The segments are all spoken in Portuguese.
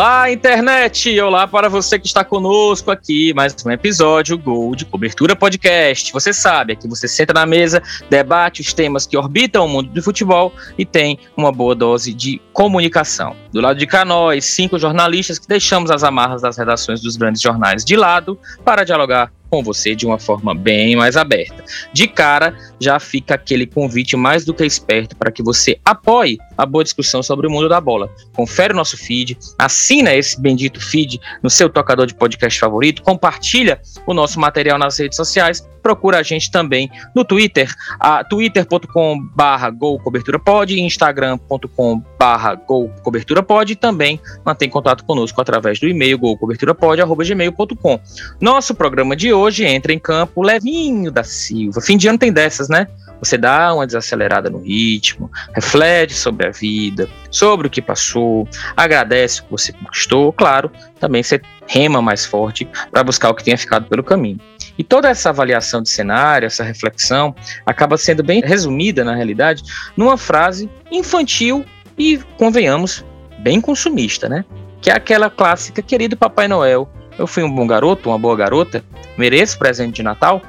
Olá, internet! Olá para você que está conosco aqui, mais um episódio Gol de Cobertura Podcast. Você sabe, aqui você senta na mesa, debate os temas que orbitam o mundo do futebol e tem uma boa dose de comunicação. Do lado de cá, nós, cinco jornalistas que deixamos as amarras das redações dos grandes jornais de lado para dialogar com você de uma forma bem mais aberta. De cara, já fica aquele convite mais do que esperto para que você apoie a boa discussão sobre o mundo da bola. Confere o nosso feed, assina esse bendito feed no seu tocador de podcast favorito, compartilha o nosso material nas redes sociais procura a gente também no Twitter, a twitter.com barra golcoberturapod, instagram.com barra golcoberturapod e também mantém contato conosco através do e-mail golcoberturapod.gmail.com. Nosso programa de hoje entra em campo levinho da Silva. Fim de ano tem dessas, né? Você dá uma desacelerada no ritmo, reflete sobre a vida, sobre o que passou, agradece o que você conquistou, claro, também você rema mais forte para buscar o que tenha ficado pelo caminho. E toda essa avaliação de cenário, essa reflexão, acaba sendo bem resumida, na realidade, numa frase infantil e, convenhamos, bem consumista, né? Que é aquela clássica, querido Papai Noel, eu fui um bom garoto, uma boa garota, mereço presente de Natal?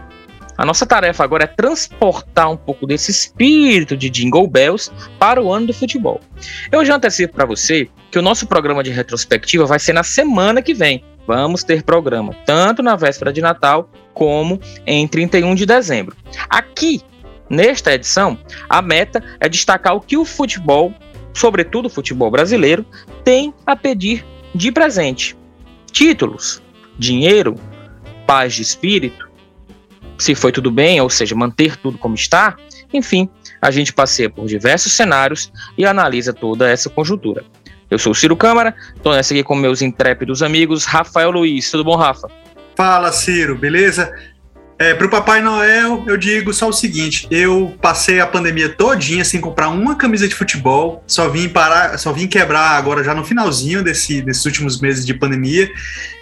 A nossa tarefa agora é transportar um pouco desse espírito de Jingle Bells para o ano do futebol. Eu já antecipo para você que o nosso programa de retrospectiva vai ser na semana que vem. Vamos ter programa tanto na véspera de Natal como em 31 de dezembro. Aqui, nesta edição, a meta é destacar o que o futebol, sobretudo o futebol brasileiro, tem a pedir de presente: títulos, dinheiro, paz de espírito, se foi tudo bem, ou seja, manter tudo como está. Enfim, a gente passeia por diversos cenários e analisa toda essa conjuntura. Eu sou Ciro Câmara, estou nessa aqui com meus intrépidos amigos Rafael Luiz. Tudo bom, Rafa? Fala, Ciro, beleza? É, para o Papai Noel, eu digo só o seguinte: eu passei a pandemia todinha sem comprar uma camisa de futebol, só vim parar, só vim quebrar agora já no finalzinho desse, desses últimos meses de pandemia.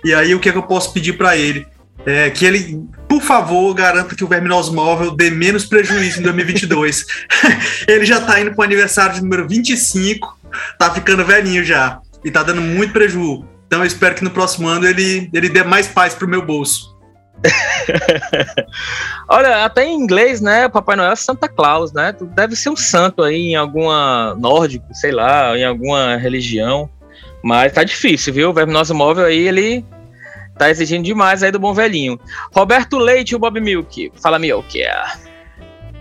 E aí, o que, é que eu posso pedir para ele? É, que ele, por favor, garanta que o Verminoso Móvel dê menos prejuízo em 2022. ele já está indo para o aniversário de número 25, tá ficando velhinho já, e tá dando muito prejuízo. Então eu espero que no próximo ano ele, ele dê mais paz pro meu bolso. Olha, até em inglês, né? Papai Noel é Santa Claus, né? Deve ser um santo aí em alguma nórdico, sei lá, em alguma religião. Mas tá difícil, viu? O Verminoso Móvel aí, ele tá exigindo demais aí do bom velhinho. Roberto Leite e o Bob Milk. Fala, Milk.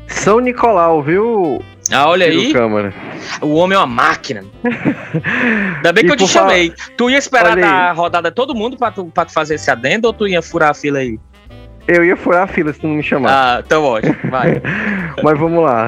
São Nicolau, viu? Ah, olha aí. Câmara. O homem é uma máquina. Ainda bem que eu te chamei. Tu ia esperar da rodada todo mundo pra tu, pra tu fazer esse adendo ou tu ia furar a fila aí? Eu ia furar a fila se tu não me chamar. Ah, então ótimo, vai. Mas vamos lá.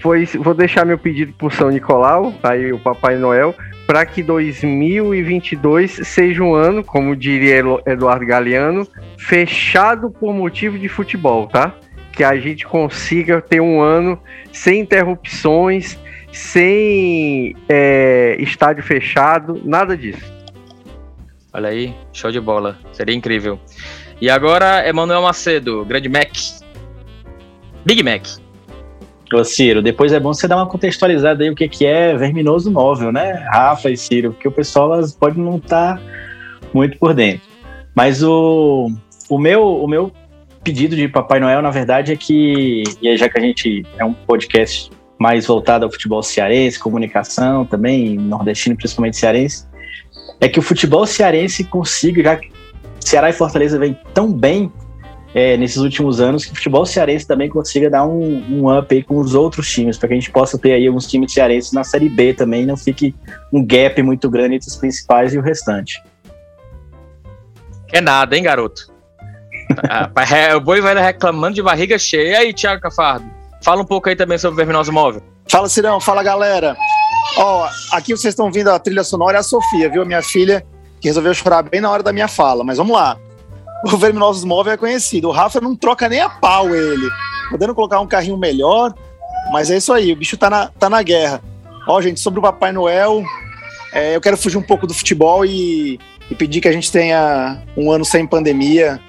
Foi, vou deixar meu pedido pro São Nicolau, aí o Papai Noel, para que 2022 seja um ano, como diria Eduardo Galeano, fechado por motivo de futebol, tá? Que a gente consiga ter um ano sem interrupções, sem é, estádio fechado, nada disso. Olha aí, show de bola. Seria incrível. E agora, Emanuel Macedo, Grande Mac. Big Mac. Ô Ciro, depois é bom você dar uma contextualizada aí o que, que é verminoso móvel, né? Rafa e Ciro, porque o pessoal pode não estar tá muito por dentro. Mas o, o, meu, o meu pedido de Papai Noel, na verdade, é que, e já que a gente é um podcast mais voltado ao futebol cearense, comunicação também, nordestino, principalmente cearense, é que o futebol cearense consiga, já que Ceará e Fortaleza vem tão bem é, nesses últimos anos que o futebol cearense também consiga dar um, um up aí com os outros times, para que a gente possa ter aí alguns times cearenses na Série B também, não fique um gap muito grande entre os principais e o restante. É nada, hein, garoto? Ah, o boi vai reclamando de barriga cheia. E aí, Thiago Cafardo? Fala um pouco aí também sobre o Verminoso Móvel. Fala, Cirão. Fala, galera. Ó, aqui vocês estão vindo a trilha sonora é a Sofia, viu? Minha filha que resolveu chorar bem na hora da minha fala, mas vamos lá. O Verminosos Móvel é conhecido. O Rafa não troca nem a pau ele. Podendo colocar um carrinho melhor, mas é isso aí, o bicho tá na, tá na guerra. Ó, gente, sobre o Papai Noel, é, eu quero fugir um pouco do futebol e, e pedir que a gente tenha um ano sem pandemia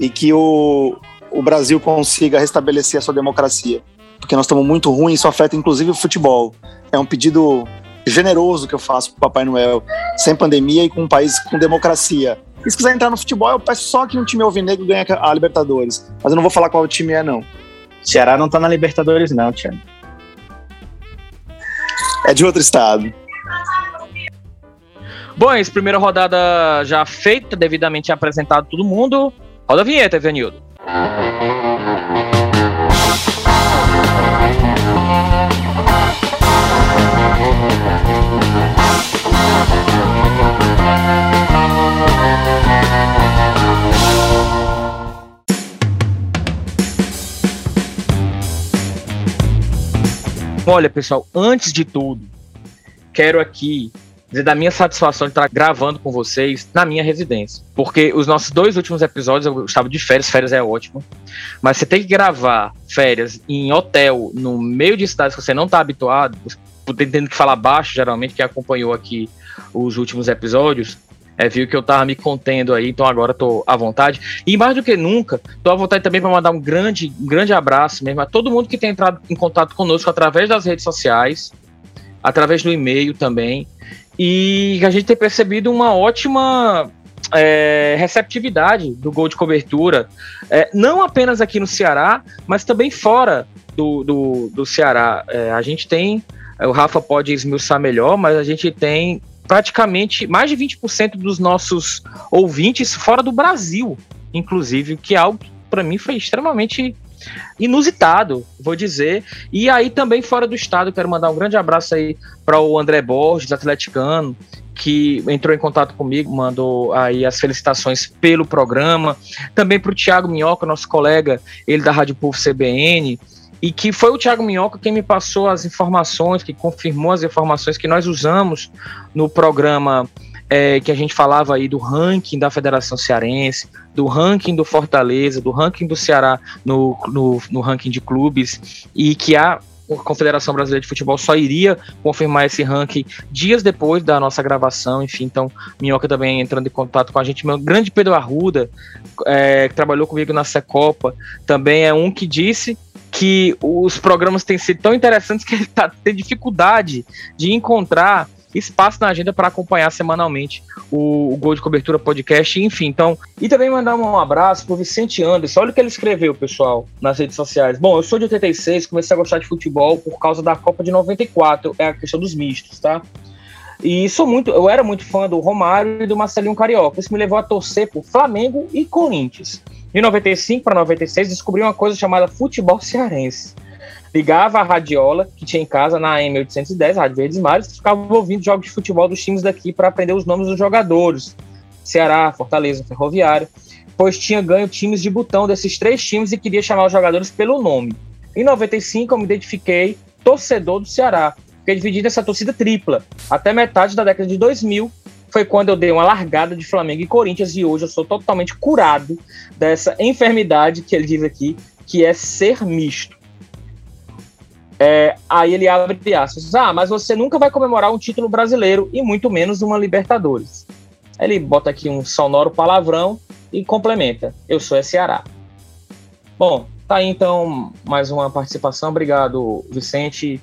e que o, o Brasil consiga restabelecer a sua democracia. Porque nós estamos muito ruins, isso afeta inclusive o futebol. É um pedido generoso que eu faço pro Papai Noel, sem pandemia e com um país com democracia. E se quiser entrar no futebol, eu peço só que um time alvinegro ganhe a Libertadores. Mas eu não vou falar qual time é, não. Ceará não tá na Libertadores, não, Tiago. É de outro estado. Bom, essa primeira rodada já feita, devidamente apresentado todo mundo. Roda a vinheta, Evanildo. Olha, pessoal, antes de tudo, quero aqui dizer da minha satisfação de estar gravando com vocês na minha residência. Porque os nossos dois últimos episódios eu estava de férias, férias é ótimo, mas você tem que gravar férias em hotel, no meio de cidades que você não está habituado, tendo que falar baixo, geralmente, quem acompanhou aqui os últimos episódios, é, viu que eu tava me contendo aí, então agora tô à vontade. E mais do que nunca, tô à vontade também para mandar um grande, um grande abraço mesmo a todo mundo que tem entrado em contato conosco através das redes sociais, através do e-mail também. E a gente tem percebido uma ótima é, receptividade do gol de cobertura, é, não apenas aqui no Ceará, mas também fora do, do, do Ceará. É, a gente tem, o Rafa pode esmiuçar melhor, mas a gente tem praticamente mais de 20% dos nossos ouvintes fora do Brasil, inclusive, que é algo que para mim foi extremamente inusitado, vou dizer. E aí também fora do estado, quero mandar um grande abraço aí para o André Borges, atleticano, que entrou em contato comigo, mandou aí as felicitações pelo programa. Também para o Thiago Minhoca, nosso colega, ele da Rádio Povo CBN, e que foi o Thiago Minhoca quem me passou as informações, que confirmou as informações que nós usamos no programa é, que a gente falava aí do ranking da Federação Cearense, do ranking do Fortaleza, do ranking do Ceará no, no, no ranking de clubes, e que a Confederação Brasileira de Futebol só iria confirmar esse ranking dias depois da nossa gravação, enfim, então Minhoca também entrando em contato com a gente, meu grande Pedro Arruda, é, que trabalhou comigo na Secopa, também é um que disse que os programas têm sido tão interessantes que ele tá, tem dificuldade de encontrar espaço na agenda para acompanhar semanalmente o, o, Gol de Cobertura Podcast, enfim. Então, e também mandar um abraço pro Vicente Anderson. Olha o que ele escreveu, pessoal, nas redes sociais. Bom, eu sou de 86, comecei a gostar de futebol por causa da Copa de 94, é a questão dos mistos, tá? E sou muito, eu era muito fã do Romário e do Marcelinho Carioca. Isso me levou a torcer por Flamengo e Corinthians. De 95 para 96, descobri uma coisa chamada futebol cearense. Ligava a radiola que tinha em casa na AM810, Rádio Verdes Mares, ficava ouvindo jogos de futebol dos times daqui para aprender os nomes dos jogadores. Ceará, Fortaleza, Ferroviário, pois tinha ganho times de botão desses três times e queria chamar os jogadores pelo nome. Em 95, eu me identifiquei torcedor do Ceará. Fiquei dividido nessa torcida tripla. Até metade da década de 2000, foi quando eu dei uma largada de Flamengo e Corinthians e hoje eu sou totalmente curado dessa enfermidade que ele diz aqui, que é ser misto. É, aí ele abre aspas. Ah, mas você nunca vai comemorar um título brasileiro e muito menos uma Libertadores. Aí ele bota aqui um sonoro palavrão e complementa. Eu sou Ceará. Bom, tá aí então mais uma participação. Obrigado, Vicente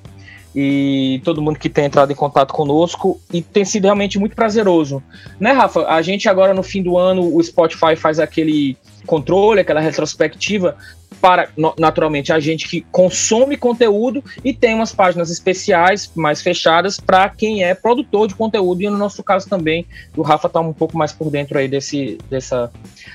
e todo mundo que tem entrado em contato conosco e tem sido realmente muito prazeroso. Né, Rafa? A gente agora no fim do ano, o Spotify faz aquele controle, aquela retrospectiva para naturalmente a gente que consome conteúdo e tem umas páginas especiais mais fechadas para quem é produtor de conteúdo e no nosso caso também o Rafa está um pouco mais por dentro aí desse dessa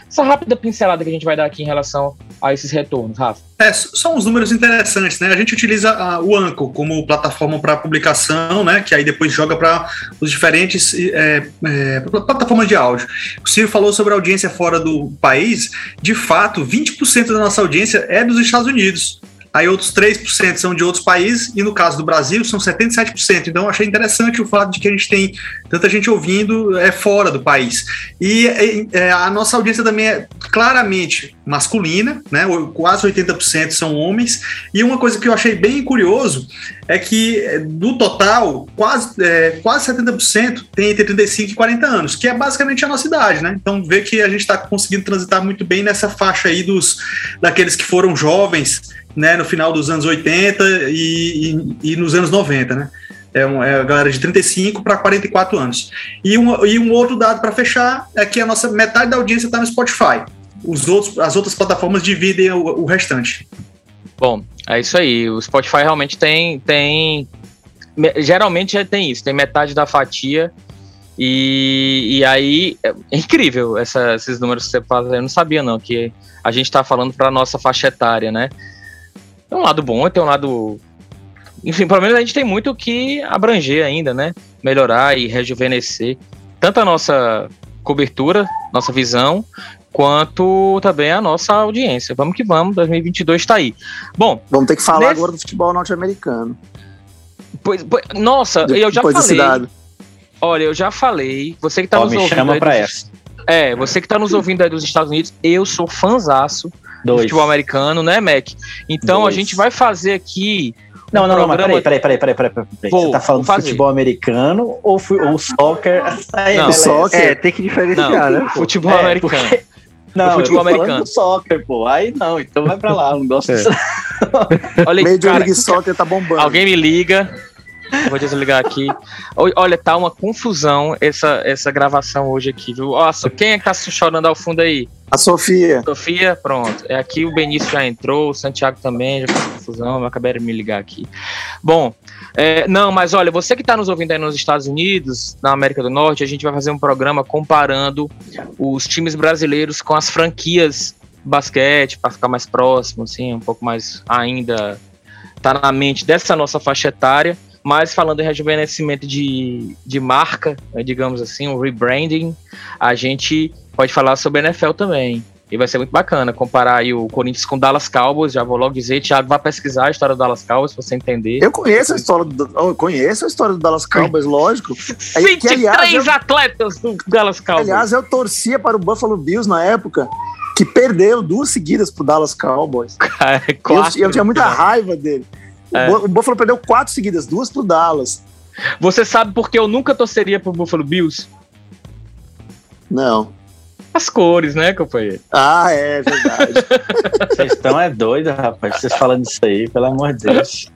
essa rápida pincelada que a gente vai dar aqui em relação a esses retornos, Rafa. É, são uns números interessantes, né? A gente utiliza a, o Anco como plataforma para publicação, né? Que aí depois joga para os diferentes é, é, plataformas de áudio. O Ciro falou sobre a audiência fora do país. De fato, 20% da nossa audiência é dos Estados Unidos aí outros 3% são de outros países, e no caso do Brasil são 77%. Então, eu achei interessante o fato de que a gente tem tanta gente ouvindo é, fora do país. E é, a nossa audiência também é claramente masculina, né? quase 80% são homens. E uma coisa que eu achei bem curioso é que é, do total, quase, é, quase 70% tem entre 35 e 40 anos, que é basicamente a nossa idade, né? Então vê que a gente está conseguindo transitar muito bem nessa faixa aí dos daqueles que foram jovens né, no final dos anos 80 e, e, e nos anos 90, né? É, um, é a galera de 35 para 44 anos. E um, e um outro dado para fechar é que a nossa metade da audiência está no Spotify. Os outros, as outras plataformas dividem o, o restante. Bom, é isso aí. O Spotify realmente tem, tem geralmente já tem isso, tem metade da fatia. E, e aí é incrível essa, esses números que você fala. Eu não sabia, não, que a gente está falando para nossa faixa etária, né? Tem um lado bom, tem um lado. Enfim, pelo menos a gente tem muito que abranger ainda, né? Melhorar e rejuvenescer tanto a nossa cobertura, nossa visão, quanto também a nossa audiência. Vamos que vamos, 2022 está aí. Bom, vamos ter que falar nesse... agora do futebol norte-americano. Pois, pois, nossa, eu já falei. Olha, eu já falei. Você que tá Ó, nos me ouvindo. chama aí pra dos- essa. É, você que tá nos ouvindo aí dos Estados Unidos, eu sou fanzaço do futebol americano, né, Mac? Então Dois. a gente vai fazer aqui. Não, não, não, mas peraí, peraí, peraí, peraí, peraí, peraí. Vou- Você tá falando de futebol americano ou, fu- ou soccer? Não, beleza. soccer. É, tem que diferenciar, Não, né? pô? futebol É, americano. porque- Não, futebol eu tô falando americano. do soccer, pô. Aí não, então vai pra lá, eu não gosto É. disso. Olha aí, Major cara, League Soccer tá bombando. alguém me liga. Vou desligar aqui. Olha, tá uma confusão essa, essa gravação hoje aqui, viu? Nossa, quem é que tá chorando ao fundo aí? A Sofia. Sofia, pronto. É aqui o Benício já entrou, o Santiago também, já fez confusão, eu acabei de me ligar aqui. Bom, é, não, mas olha, você que está nos ouvindo aí nos Estados Unidos, na América do Norte, a gente vai fazer um programa comparando os times brasileiros com as franquias basquete, para ficar mais próximo, assim, um pouco mais ainda tá na mente dessa nossa faixa etária. Mas falando em rejuvenescimento de, de marca, né, digamos assim, um rebranding, a gente pode falar sobre a NFL também. E vai ser muito bacana comparar aí o Corinthians com o Dallas Cowboys. Já vou logo dizer, Thiago, vai pesquisar a história do Dallas Cowboys pra você entender. Eu conheço a história do, eu conheço a história do Dallas Cowboys, lógico. Aí, que, 23 aliás, atletas do Dallas Cowboys. Aliás, eu torcia para o Buffalo Bills na época, que perdeu duas seguidas pro Dallas Cowboys. é, Eu, eu tinha muita raiva dele. O É. O Buffalo perdeu quatro seguidas, duas pro Dallas. Você sabe por que eu nunca torceria pro Buffalo Bills? Não. As cores, né, companheiro? Ah, é verdade. Vocês estão é doido, rapaz. Vocês falando isso aí, pelo amor de Deus.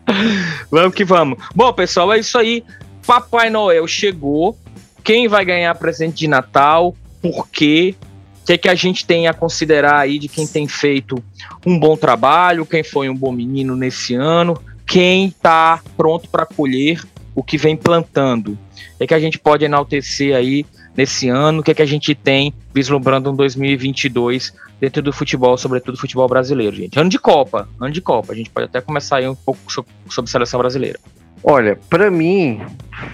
Vamos que vamos. Bom, pessoal, é isso aí. Papai Noel chegou. Quem vai ganhar presente de Natal? Por quê? O que, é que a gente tem a considerar aí de quem tem feito um bom trabalho, quem foi um bom menino nesse ano, quem está pronto para colher o que vem plantando? O que, é que a gente pode enaltecer aí nesse ano? O que, é que a gente tem vislumbrando um 2022 dentro do futebol, sobretudo futebol brasileiro, gente? Ano de Copa, ano de Copa. A gente pode até começar aí um pouco so- sobre seleção brasileira. Olha, pra mim,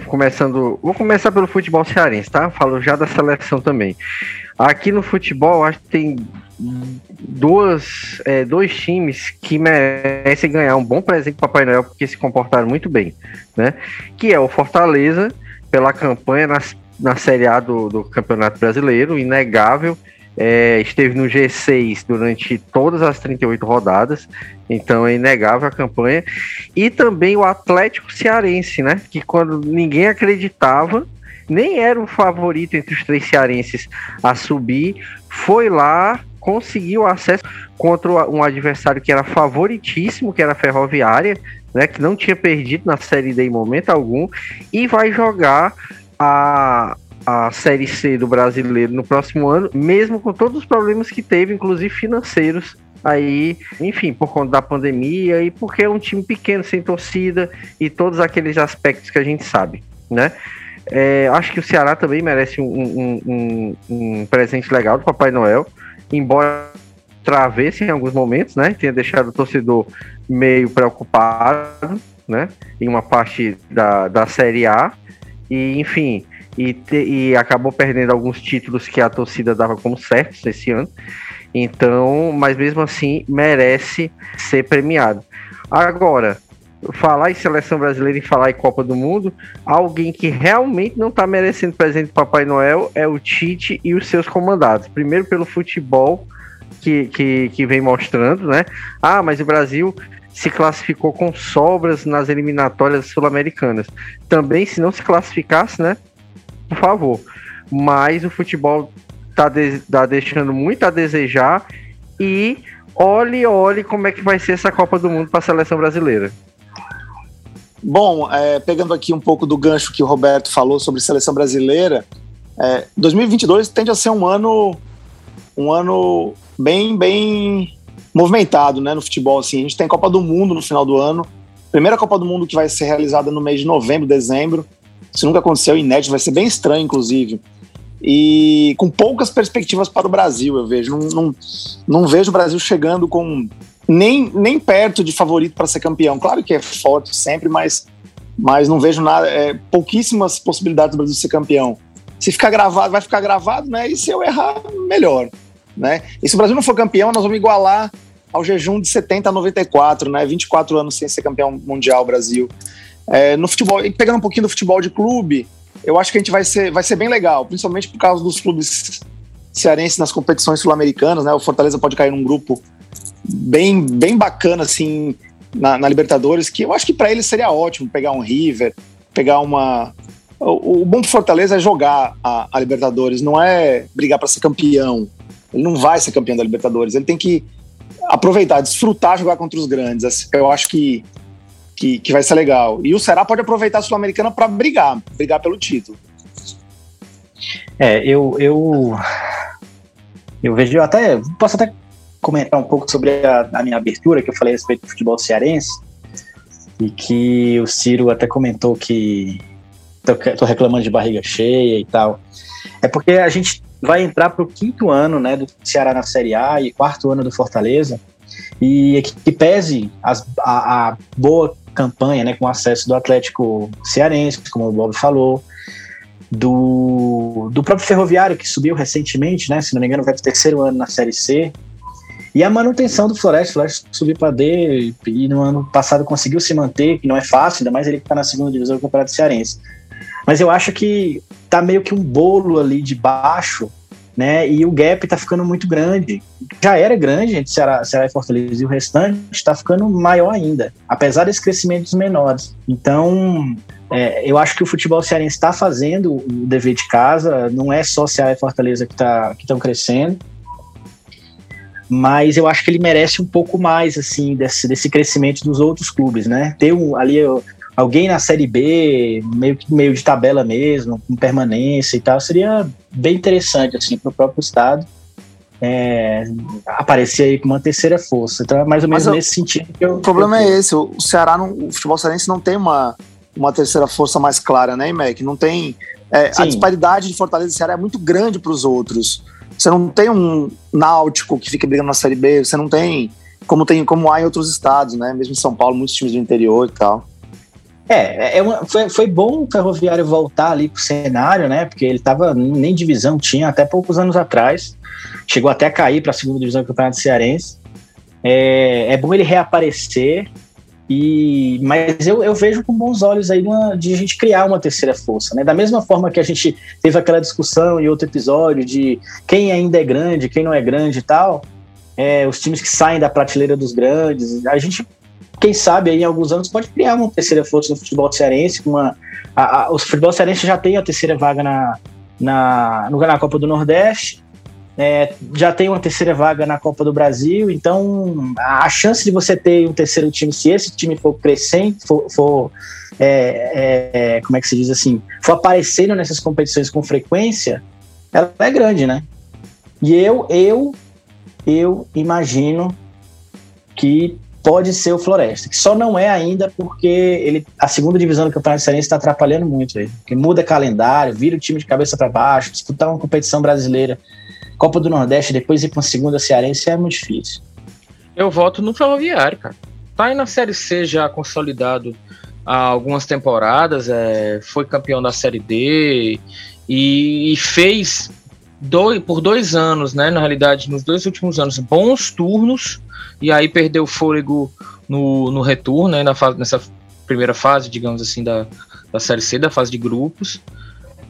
começando. Vou começar pelo futebol cearense, tá? Falo já da seleção também. Aqui no futebol, acho que tem duas, é, dois times que merecem ganhar um bom presente do Papai Noel porque se comportaram muito bem, né? Que é o Fortaleza, pela campanha na, na Série A do, do Campeonato Brasileiro, inegável. É, esteve no G6 durante todas as 38 rodadas, então é inegável a campanha. E também o Atlético Cearense, né? Que quando ninguém acreditava, nem era o favorito entre os três cearenses a subir, foi lá, conseguiu acesso contra um adversário que era favoritíssimo, que era a Ferroviária, né? Que não tinha perdido na Série D em momento algum, e vai jogar a, a Série C do brasileiro no próximo ano, mesmo com todos os problemas que teve, inclusive financeiros, aí, enfim, por conta da pandemia e porque é um time pequeno, sem torcida e todos aqueles aspectos que a gente sabe, né? É, acho que o Ceará também merece um, um- um- um presente legal do Papai Noel, embora travesse em alguns momentos, né? Tenha deixado o torcedor meio preocupado, né? Em uma parte da, da Série A. E, enfim, e, te- e acabou perdendo alguns títulos que a torcida dava como certos esse ano. Então, mas mesmo assim, merece ser premiado. Agora, falar em seleção brasileira e falar em Copa do Mundo, alguém que realmente não está merecendo presente do Papai Noel é o Tite e os seus comandados. Primeiro pelo futebol que, que, que vem mostrando, né? Ah, mas o Brasil se classificou com sobras nas eliminatórias sul-americanas. Também, se não se classificasse, né? Por favor. Mas o futebol tá, de- tá deixando muito a desejar e olhe, olhe como é que vai ser essa Copa do Mundo para a seleção brasileira. Bom, é, pegando aqui um pouco do gancho que o Roberto falou sobre seleção brasileira, é, 2022 tende a ser um ano, um ano bem, bem movimentado, né, no futebol. Assim, a gente tem Copa do Mundo no final do ano, primeira Copa do Mundo que vai ser realizada no mês de novembro, dezembro. Isso nunca aconteceu, inédito, vai ser bem estranho, inclusive. E com poucas perspectivas para o Brasil, eu vejo. Não, não, não vejo o Brasil chegando com nem, nem perto de favorito para ser campeão. Claro que é forte sempre, mas, mas não vejo nada, é, pouquíssimas possibilidades do Brasil ser campeão. Se ficar gravado, vai ficar gravado, né? E se eu errar, melhor. Né? E se o Brasil não for campeão, nós vamos igualar ao jejum de 70 a 94, né? 24 anos sem ser campeão mundial Brasil. É, no futebol, e pegando um pouquinho do futebol de clube, eu acho que a gente vai ser, vai ser bem legal, principalmente por causa dos clubes cearenses nas competições sul-americanas, né? O Fortaleza pode cair num grupo bem, bem bacana, assim, na, na Libertadores, que eu acho que para ele seria ótimo pegar um River, pegar uma. O, o bom pro Fortaleza é jogar a, a Libertadores, não é brigar para ser campeão. Ele não vai ser campeão da Libertadores, ele tem que aproveitar, desfrutar jogar contra os grandes. Assim, eu acho que, que, que vai ser legal. E o Ceará pode aproveitar a Sul-Americana para brigar, brigar pelo título. É, eu, eu, eu vejo, eu até, posso até comentar um pouco sobre a, a, minha abertura, que eu falei a respeito do futebol cearense, e que o Ciro até comentou que tô, reclamando de barriga cheia e tal. É porque a gente vai entrar para o quinto ano né, do Ceará na Série A e quarto ano do Fortaleza, e que pese as, a, a, boa campanha né, com acesso do Atlético Cearense, como o Bob falou, do, do próprio Ferroviário, que subiu recentemente, né, se não me engano, vai para o terceiro ano na Série C, e a manutenção do Floresta, o Floresta subiu para D e no ano passado conseguiu se manter, que não é fácil, ainda mais ele que está na segunda divisão do Campeonato Cearense. Mas eu acho que tá meio que um bolo ali de baixo, né? E o gap tá ficando muito grande. Já era grande entre Ceará, Ceará e Fortaleza e o restante está ficando maior ainda, apesar desses crescimentos menores. Então, é, eu acho que o futebol cearense está fazendo o dever de casa, não é só Ceará e Fortaleza que tá, estão crescendo mas eu acho que ele merece um pouco mais assim desse, desse crescimento dos outros clubes, né? Ter um, ali alguém na Série B, meio meio de tabela mesmo, com permanência e tal, seria bem interessante assim para o próprio estado. É, aparecer aí com uma terceira força. Então é mais ou menos nesse sentido que eu. O problema eu... é esse: o Ceará, não, o futebol cearense não tem uma, uma terceira força mais clara, né, Mac? Não tem. É, a disparidade de Fortaleza e Ceará é muito grande para os outros. Você não tem um náutico que fica brigando na Série B, você não tem como tem como há em outros estados, né? Mesmo em São Paulo, muitos times do interior e tal. É, é uma, foi, foi bom o Ferroviário voltar ali pro cenário, né? Porque ele tava nem divisão tinha até poucos anos atrás. Chegou até a cair para a segunda divisão do Campeonato Cearense. É, é bom ele reaparecer. E, mas eu, eu vejo com bons olhos aí uma, de a gente criar uma terceira força, né? Da mesma forma que a gente teve aquela discussão em outro episódio de quem ainda é grande, quem não é grande e tal, é, os times que saem da prateleira dos grandes, a gente, quem sabe aí em alguns anos pode criar uma terceira força no futebol cearense, uma, a, a, o futebol cearense já tem a terceira vaga na, na, na Copa do Nordeste, é, já tem uma terceira vaga na Copa do Brasil, então a chance de você ter um terceiro time, se esse time for crescendo, for, for é, é, como é que se diz assim, for aparecendo nessas competições com frequência, ela é grande, né? E eu, eu, eu imagino que pode ser o Floresta, que só não é ainda porque ele, a segunda divisão do Campeonato Cearense está atrapalhando muito ele, que muda calendário, vira o time de cabeça para baixo, disputar uma competição brasileira Copa do Nordeste, depois ir para uma segunda cearense é muito difícil. Eu voto no Ferroviário, cara. Tá aí na Série C já consolidado há algumas temporadas, é, foi campeão da Série D e, e fez dois, por dois anos, né? Na realidade, nos dois últimos anos, bons turnos, e aí perdeu o fôlego no, no retorno, né? Na fase, nessa primeira fase, digamos assim, da, da Série C, da fase de grupos.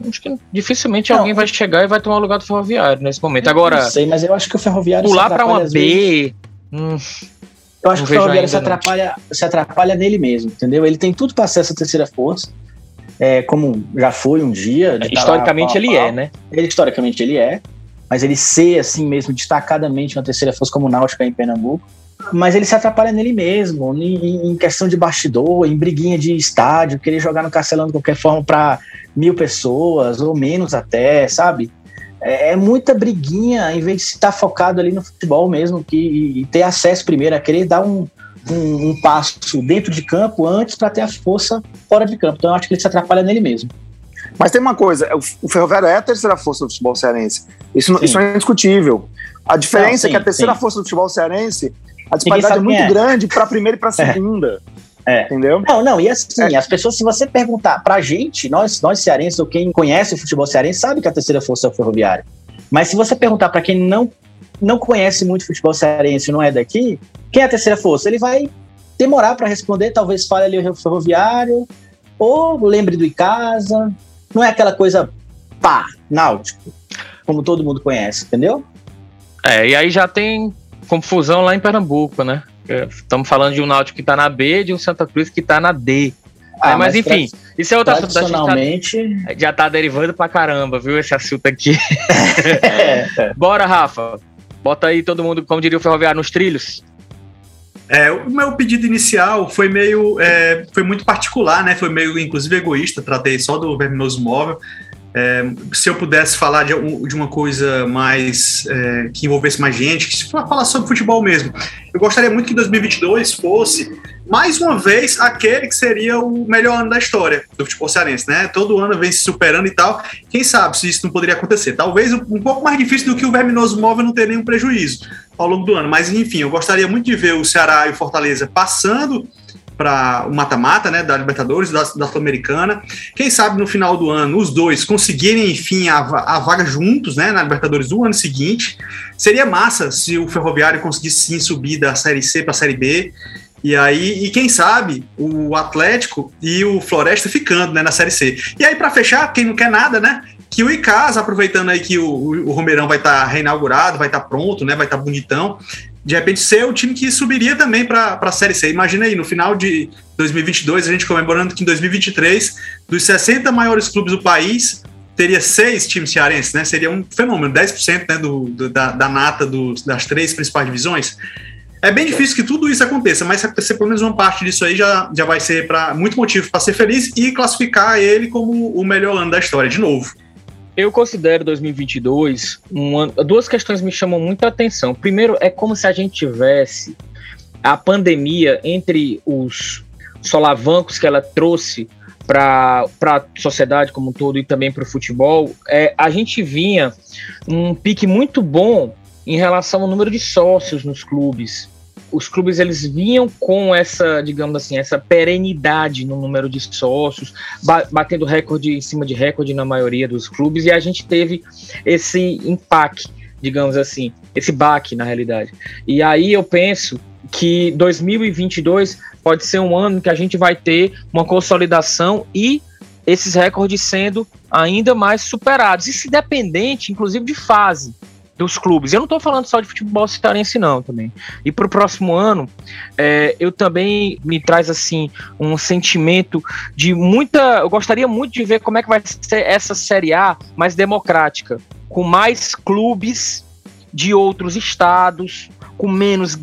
Acho que dificilmente não, alguém vai chegar e vai tomar o lugar do ferroviário nesse momento. Agora. Não sei, mas eu acho que o ferroviário. Pular para uma B. Hum, eu acho que o ferroviário se atrapalha, se atrapalha nele mesmo, entendeu? Ele tem tudo para ser essa terceira força. É, como já foi um dia. É, historicamente ele é, né? Ele, historicamente ele é. Mas ele ser assim mesmo, destacadamente uma terceira força como o Náutico em Pernambuco, mas ele se atrapalha nele mesmo, em, em, questão de bastidor, em briguinha de estádio, querer jogar no Castelão de qualquer forma para mil pessoas ou menos até, sabe? É, é, muita briguinha, em vez de estar focado ali no futebol mesmo, que, e ter acesso primeiro, a querer dar um, um, um passo dentro de campo antes para ter a força fora de campo. Então eu acho que ele se atrapalha nele mesmo. Mas tem uma coisa, o Ferroviário é a terceira força do futebol cearense. Isso, isso é indiscutível. A diferença não, sim, é que a terceira sim. força do futebol cearense, a disparidade é muito é. grande para a primeira e para a é. segunda. É. Entendeu? Não, não, e assim, é. as pessoas, se você perguntar pra gente, nós, nós cearenses, ou quem conhece o futebol cearense, sabe que a terceira força é o ferroviário. Mas se você perguntar para quem não, não conhece muito futebol cearense não é daqui, quem é a terceira força? Ele vai demorar para responder, talvez fale ali o ferroviário, ou lembre do Icasa. Não é aquela coisa pá, náutico, como todo mundo conhece, entendeu? É, e aí já tem confusão lá em Pernambuco, né? Estamos falando de um Náutico que está na B, de um Santa Cruz que está na D. Ah, é, mas, mas, enfim, isso é outra assunto. Tá- tradicionalmente... Tá, já tá derivando pra caramba, viu? Esse assunto aqui. é. Bora, Rafa. Bota aí todo mundo, como diria o ferroviário, nos trilhos. É, o meu pedido inicial foi meio. É, foi muito particular, né? Foi meio, inclusive, egoísta. Tratei só do Verminoso Móvel. É, se eu pudesse falar de, de uma coisa mais é, que envolvesse mais gente, que falar sobre futebol mesmo, eu gostaria muito que 2022 fosse mais uma vez aquele que seria o melhor ano da história do futebol cearense, né? Todo ano vem se superando e tal. Quem sabe se isso não poderia acontecer? Talvez um pouco mais difícil do que o Verminoso Móvel não ter nenhum prejuízo ao longo do ano, mas enfim, eu gostaria muito de ver o Ceará e o Fortaleza passando para o mata-mata, né, da Libertadores, da, da Sul-Americana. Quem sabe no final do ano os dois conseguirem, enfim, a, a, vaga juntos, né, na Libertadores do ano seguinte. Seria massa se o Ferroviário conseguisse sim subir da Série C para a Série B. E aí, e quem sabe, o Atlético e o Floresta ficando, né, na Série C. E aí, para fechar, quem não quer nada, né, que o Icasa, aproveitando aí que o, o Romeirão vai estar tá reinaugurado, vai estar tá pronto, né, vai estar tá bonitão, de repente ser o time que subiria também para a Série C. Imagina aí, no final de 2022, a gente comemorando que em 2023, dos 60 maiores clubes do país, teria seis times cearenses, né? Seria um fenômeno, 10% né, do, do, da, da nata dos, das três principais divisões. É bem difícil que tudo isso aconteça, mas se pelo menos uma parte disso aí já, já vai ser para muito motivo para ser feliz e classificar ele como o melhor ano da história de novo. Eu considero 2022 um ano, duas questões me chamam muita atenção. Primeiro, é como se a gente tivesse a pandemia entre os solavancos que ela trouxe para a sociedade como um todo e também para o futebol. É, a gente vinha um pique muito bom em relação ao número de sócios nos clubes os clubes eles vinham com essa, digamos assim, essa perenidade no número de sócios, batendo recorde em cima de recorde na maioria dos clubes, e a gente teve esse impacto, digamos assim, esse baque na realidade. E aí eu penso que 2022 pode ser um ano que a gente vai ter uma consolidação e esses recordes sendo ainda mais superados, isso independente, inclusive, de fase dos clubes. Eu não estou falando só de futebol cearense, não, também. E para o próximo ano, é, eu também me traz assim um sentimento de muita. Eu gostaria muito de ver como é que vai ser essa Série A mais democrática, com mais clubes de outros estados, com menos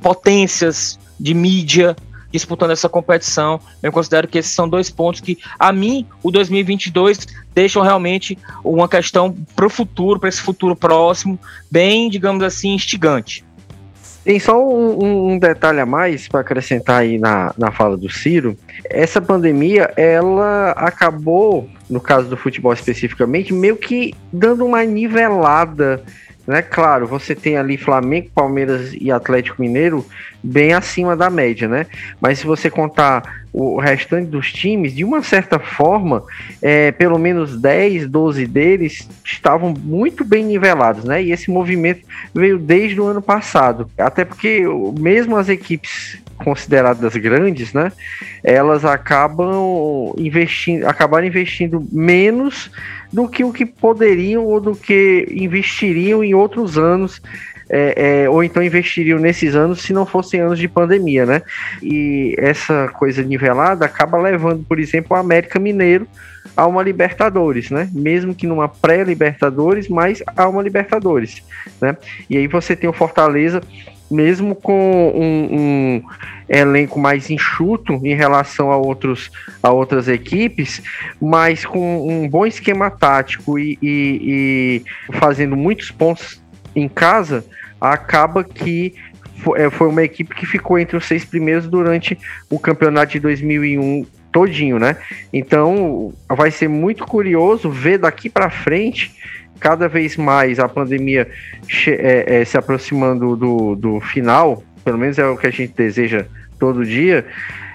potências de mídia, disputando essa competição. Eu considero que esses são dois pontos que, a mim, o 2022 deixam realmente uma questão para o futuro, para esse futuro próximo, bem, digamos assim, instigante. Tem só um, um detalhe a mais para acrescentar aí na, na fala do Ciro. Essa pandemia, ela acabou, no caso do futebol especificamente, meio que dando uma nivelada né? Claro, você tem ali Flamengo, Palmeiras e Atlético Mineiro bem acima da média, né? Mas se você contar o restante dos times, de uma certa forma, é, pelo menos 10, 12 deles estavam muito bem nivelados, né? E esse movimento veio desde o ano passado. Até porque mesmo as equipes consideradas grandes, né? Elas acabam investindo, acabaram investindo menos do que o que poderiam ou do que investiriam em outros anos. É, é, ou então investiriam nesses anos se não fossem anos de pandemia, né? E essa coisa nivelada acaba levando, por exemplo, o América Mineiro a uma Libertadores, né? Mesmo que numa pré-Libertadores, mas a uma Libertadores, né? E aí você tem o Fortaleza mesmo com um, um, elenco mais enxuto em relação a, outros, a outras equipes, mas com um bom esquema tático e, e, e fazendo muitos pontos em casa, acaba que é, foi uma equipe que ficou entre os seis primeiros durante o campeonato de 2001 todinho, né? Então vai ser muito curioso ver daqui para frente cada vez mais a pandemia é, é, se aproximando do, do final, pelo menos é o que a gente deseja todo dia,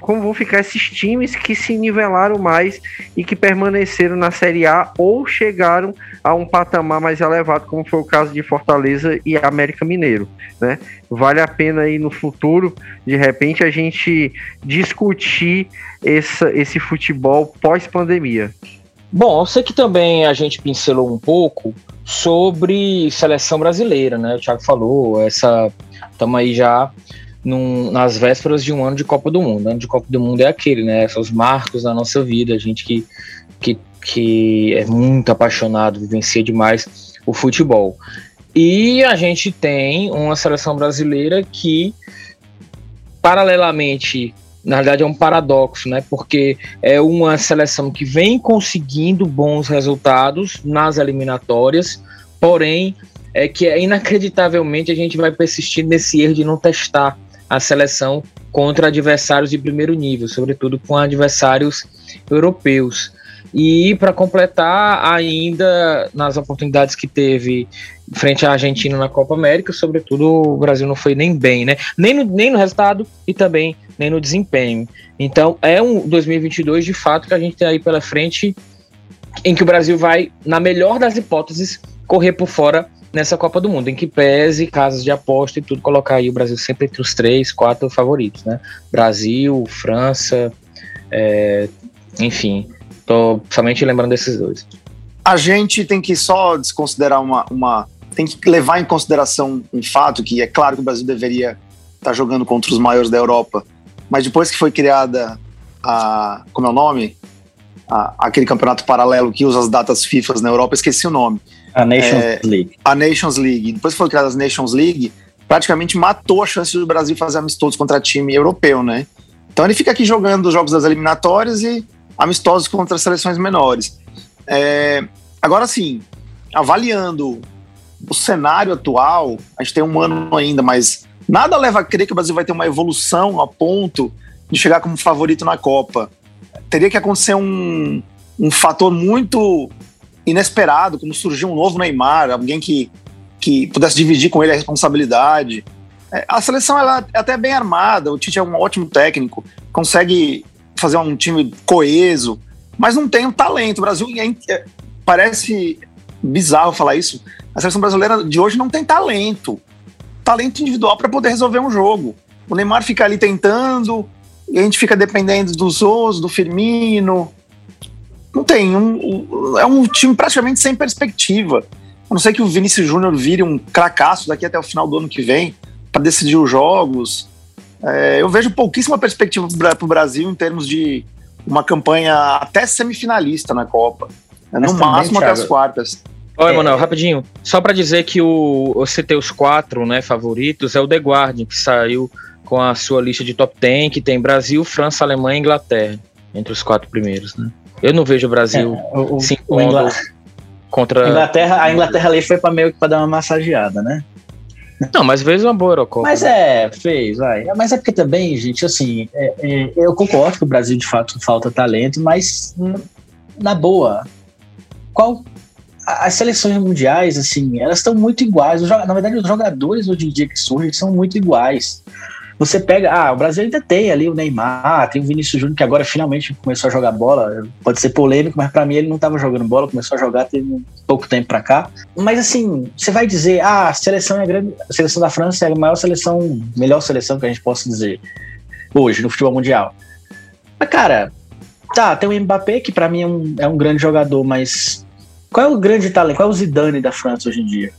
como vão ficar esses times que se nivelaram mais e que permaneceram na Série A ou chegaram a um patamar mais elevado, como foi o caso de Fortaleza e América Mineiro, né? Vale a pena aí no futuro, de repente, a gente discutir essa, esse futebol pós-pandemia. Bom, eu sei que também a gente pincelou um pouco sobre seleção brasileira, né? O Thiago falou, essa estamos aí já num, nas vésperas de um ano de Copa do Mundo. O ano de Copa do Mundo é aquele, né? São os marcos da nossa vida, a gente que, que, que é muito apaixonado, vivencia demais o futebol. E a gente tem uma seleção brasileira que, paralelamente na verdade é um paradoxo, né? Porque é uma seleção que vem conseguindo bons resultados nas eliminatórias, porém é que é inacreditavelmente a gente vai persistir nesse erro de não testar a seleção contra adversários de primeiro nível, sobretudo com adversários europeus. E para completar, ainda nas oportunidades que teve frente à Argentina na Copa América, sobretudo o Brasil não foi nem bem, né? Nem no, nem no resultado e também nem no desempenho. Então é um 2022 de fato que a gente tem aí pela frente em que o Brasil vai, na melhor das hipóteses, correr por fora nessa Copa do Mundo, em que pese casas de aposta e tudo, colocar aí o Brasil sempre entre os três, quatro favoritos, né? Brasil, França, é, enfim, tô somente lembrando desses dois. A gente tem que só desconsiderar uma, uma tem que levar em consideração um fato que é claro que o Brasil deveria estar tá jogando contra os maiores da Europa, mas depois que foi criada a como é o nome, a, aquele campeonato paralelo que usa as datas FIFA na Europa, esqueci o nome. A Nations é, League. A Nations League. Depois que foi criada a Nations League, praticamente matou a chance do Brasil fazer amistosos contra time europeu, né? Então ele fica aqui jogando os jogos das eliminatórias e amistosos contra seleções menores. É, agora sim, avaliando o cenário atual, a gente tem um ano ainda, mas nada leva a crer que o Brasil vai ter uma evolução a ponto de chegar como favorito na Copa. Teria que acontecer um, um fator muito inesperado, como surgir um novo Neymar, alguém que, que pudesse dividir com ele a responsabilidade. É, a seleção ela é até bem armada, o Tite é um ótimo técnico, consegue fazer um time coeso, mas não tem um talento. O Brasil é, é, parece bizarro falar isso. A seleção brasileira de hoje não tem talento. Talento individual para poder resolver um jogo. O Neymar fica ali tentando, e a gente fica dependendo dos Osos, do Firmino. Não tem. Um, é um time praticamente sem perspectiva. A não ser que o Vinícius Júnior vire um cracaço daqui até o final do ano que vem para decidir os jogos. É, eu vejo pouquíssima perspectiva para o Brasil em termos de uma campanha até semifinalista na Copa. É, no máximo até as quartas. Oi, é... Manuel, rapidinho. Só para dizer que o, você tem os quatro né, favoritos, é o The Guardian, que saiu com a sua lista de top 10, que tem Brasil, França, Alemanha e Inglaterra, entre os quatro primeiros, né? Eu não vejo o Brasil é, o, se impondo contra... Inglaterra, a Inglaterra ali foi para meio que para dar uma massageada, né? Não, mas fez uma boa Eurocopa. Mas né? é, fez, vai. Mas é porque também, gente, assim, é, é, eu concordo que o Brasil de fato falta talento, mas na boa, qual as seleções mundiais, assim, elas estão muito iguais. Na verdade, os jogadores hoje em dia que surgem são muito iguais. Você pega, ah, o Brasil ainda tem ali o Neymar, tem o Vinícius Júnior que agora finalmente começou a jogar bola. Pode ser polêmico, mas para mim ele não estava jogando bola, começou a jogar tem pouco tempo para cá. Mas assim, você vai dizer, ah, a seleção é grande, a seleção da França é a maior seleção, melhor seleção que a gente possa dizer hoje no futebol mundial. Mas cara, tá, tem o Mbappé que para mim é um, é um grande jogador, mas qual é o grande talento? Qual é o Zidane da França hoje em dia?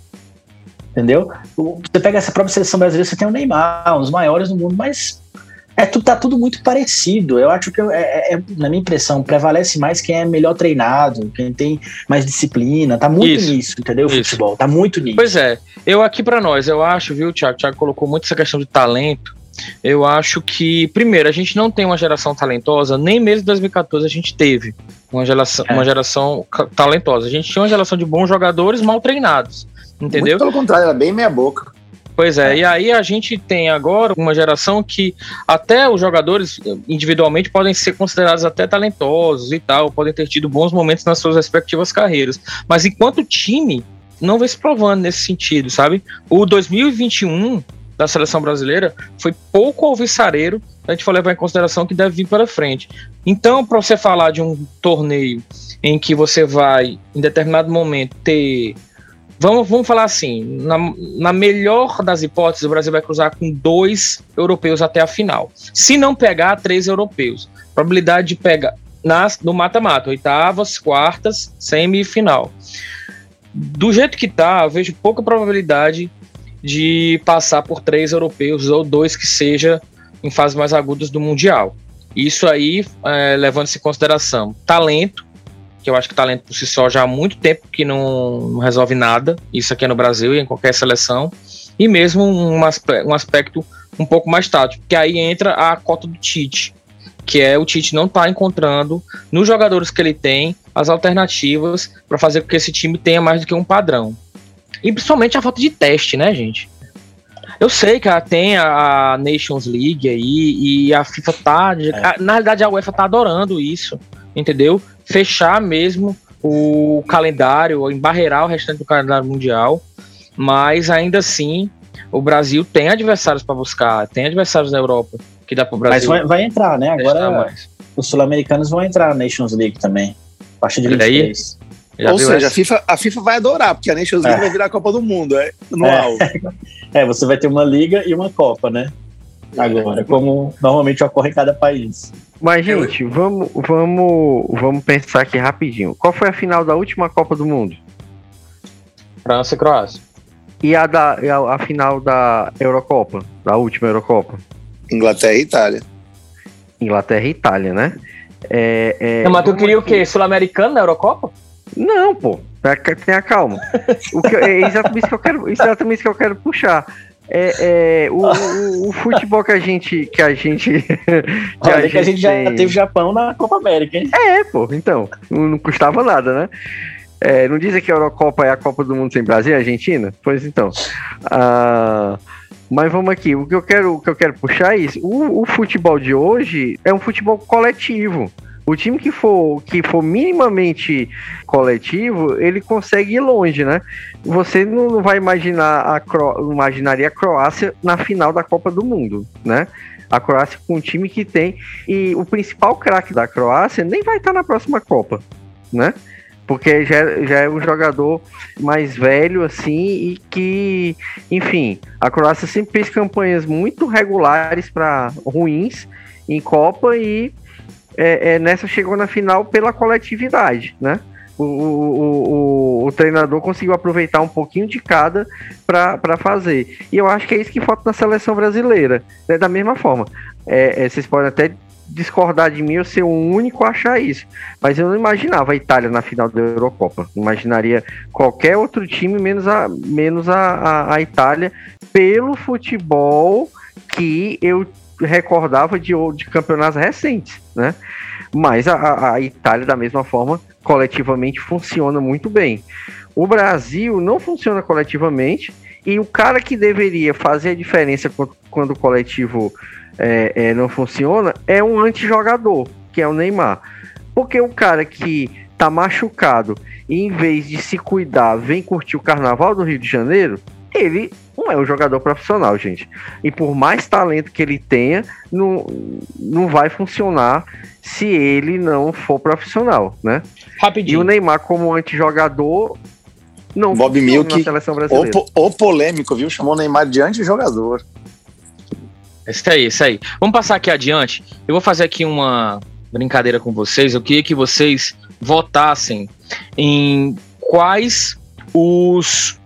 Entendeu? Você pega essa própria seleção brasileira, você tem o Neymar, um dos maiores do mundo, mas É, tudo, tá tudo muito parecido. Eu acho que, é, é, é, na minha impressão, prevalece mais quem é melhor treinado, quem tem mais disciplina. Tá muito isso, nisso, entendeu? O futebol, tá muito nisso. Pois é. Eu aqui para nós, eu acho, viu, Thiago? O Thiago colocou muito essa questão de talento. Eu acho que, primeiro, a gente não tem uma geração talentosa, nem mesmo em 2014 a gente teve uma geração, é. uma geração talentosa. A gente tinha uma geração de bons jogadores mal treinados. Entendeu? Muito pelo contrário, era bem meia-boca. Pois é, é, e aí a gente tem agora uma geração que até os jogadores individualmente podem ser considerados até talentosos e tal, podem ter tido bons momentos nas suas respectivas carreiras. Mas enquanto time, não vem se provando nesse sentido, sabe? O 2021 da seleção brasileira foi pouco alvissareiro, a gente for levar em consideração que deve vir para frente. Então, para você falar de um torneio em que você vai, em determinado momento, ter Vamos, vamos falar assim: na, na, melhor das hipóteses, o Brasil vai cruzar com dois europeus até a final. Se não pegar, três europeus. Probabilidade de pegar nas, no mata-mata, oitavas, quartas, semifinal. Do jeito que tá, vejo pouca probabilidade de passar por três europeus ou dois que seja em fases mais agudas do Mundial. Isso aí, é, levando-se em consideração talento, que eu acho que talento por si só já há muito tempo que não, não resolve nada, isso aqui é no Brasil e em qualquer seleção, e mesmo um, um aspecto um pouco mais tático, que aí entra a cota do Tite, que é o Tite não está encontrando nos jogadores que ele tem as alternativas para fazer com que esse time tenha mais do que um padrão. E principalmente a falta de teste, né, gente? Eu sei que tem a Nations League aí e a FIFA tá. É. Na realidade, a UEFA tá adorando isso, entendeu? fechar mesmo o calendário, embarrear o restante do calendário mundial, mas ainda assim o Brasil tem adversários para buscar, tem adversários na Europa que dá para o Brasil. Mas vai, vai, entrar, né? Agora os sul-americanos vão entrar na Nations League também, a partir de 23. Já Ou seja, a FIFA, a FIFA vai adorar, porque a Nations League é. vai virar a Copa do Mundo, é anual. É. é, você vai ter uma liga e uma Copa, né? Agora, como normalmente ocorre em cada país. Mas, gente, vamos, vamos, vamos pensar aqui rapidinho. Qual foi a final da última Copa do Mundo? França e Croácia. E a, da, a, a final da Eurocopa? Da última Eurocopa? Inglaterra e Itália. Inglaterra e Itália, né? É, é, Não, mas tu queria o quê? Sul-Americano na Eurocopa? Não, pô. Tenha calma. o que, é exatamente isso que eu quero, exatamente isso que eu quero puxar. É, é o, o, o, futebol que a gente. Que a gente. que, a gente, que a gente já teve Japão na Copa América, hein? É, pô, então. Não, não custava nada, né? É, não dizem que a Eurocopa é a Copa do Mundo sem Brasil e Argentina? Pois então. Ah, mas vamos aqui. O que eu quero, o que eu quero puxar é isso. O, o futebol de hoje é um futebol coletivo. O time que for, que for minimamente coletivo, ele consegue ir longe, né? Você não vai imaginar a Cro... imaginaria a Croácia na final da Copa do Mundo, né? A Croácia com um time que tem e o principal craque da Croácia nem vai estar na próxima Copa, né? Porque já, já é um jogador mais velho, assim, e que, enfim, a Croácia sempre fez campanhas muito regulares para ruins em Copa e é, é, nessa chegou na final pela coletividade, né? O, o, o, o, treinador conseguiu aproveitar um pouquinho de cada para fazer. E eu acho que é isso que falta na seleção brasileira. Né? Da mesma forma, é, é, vocês podem até discordar de mim, eu ser o único a achar isso. Mas eu não imaginava a Itália na final da Eurocopa. Imaginaria qualquer outro time, menos a, menos a, a, a Itália, pelo futebol que eu recordava de, de campeonatos recentes, né? Mas a, a Itália, da mesma forma, coletivamente funciona muito bem. O Brasil não funciona coletivamente e o cara que deveria fazer a diferença quando, o coletivo é, é, não funciona é um antijogador, que é o Neymar. Porque o cara que tá machucado e em vez de se cuidar vem curtir o carnaval do Rio de Janeiro, ele não é um jogador profissional, gente. E por mais talento que ele tenha, não, não vai funcionar se ele não for profissional, né? Rapidinho. E o Neymar, como antijogador, não Bob Milk, na seleção brasileira. O, o polêmico, viu? Chamou o Neymar de antijogador. Isso aí, isso aí. Vamos passar aqui adiante. Eu vou fazer aqui uma brincadeira com vocês. Eu queria que vocês votassem em quais os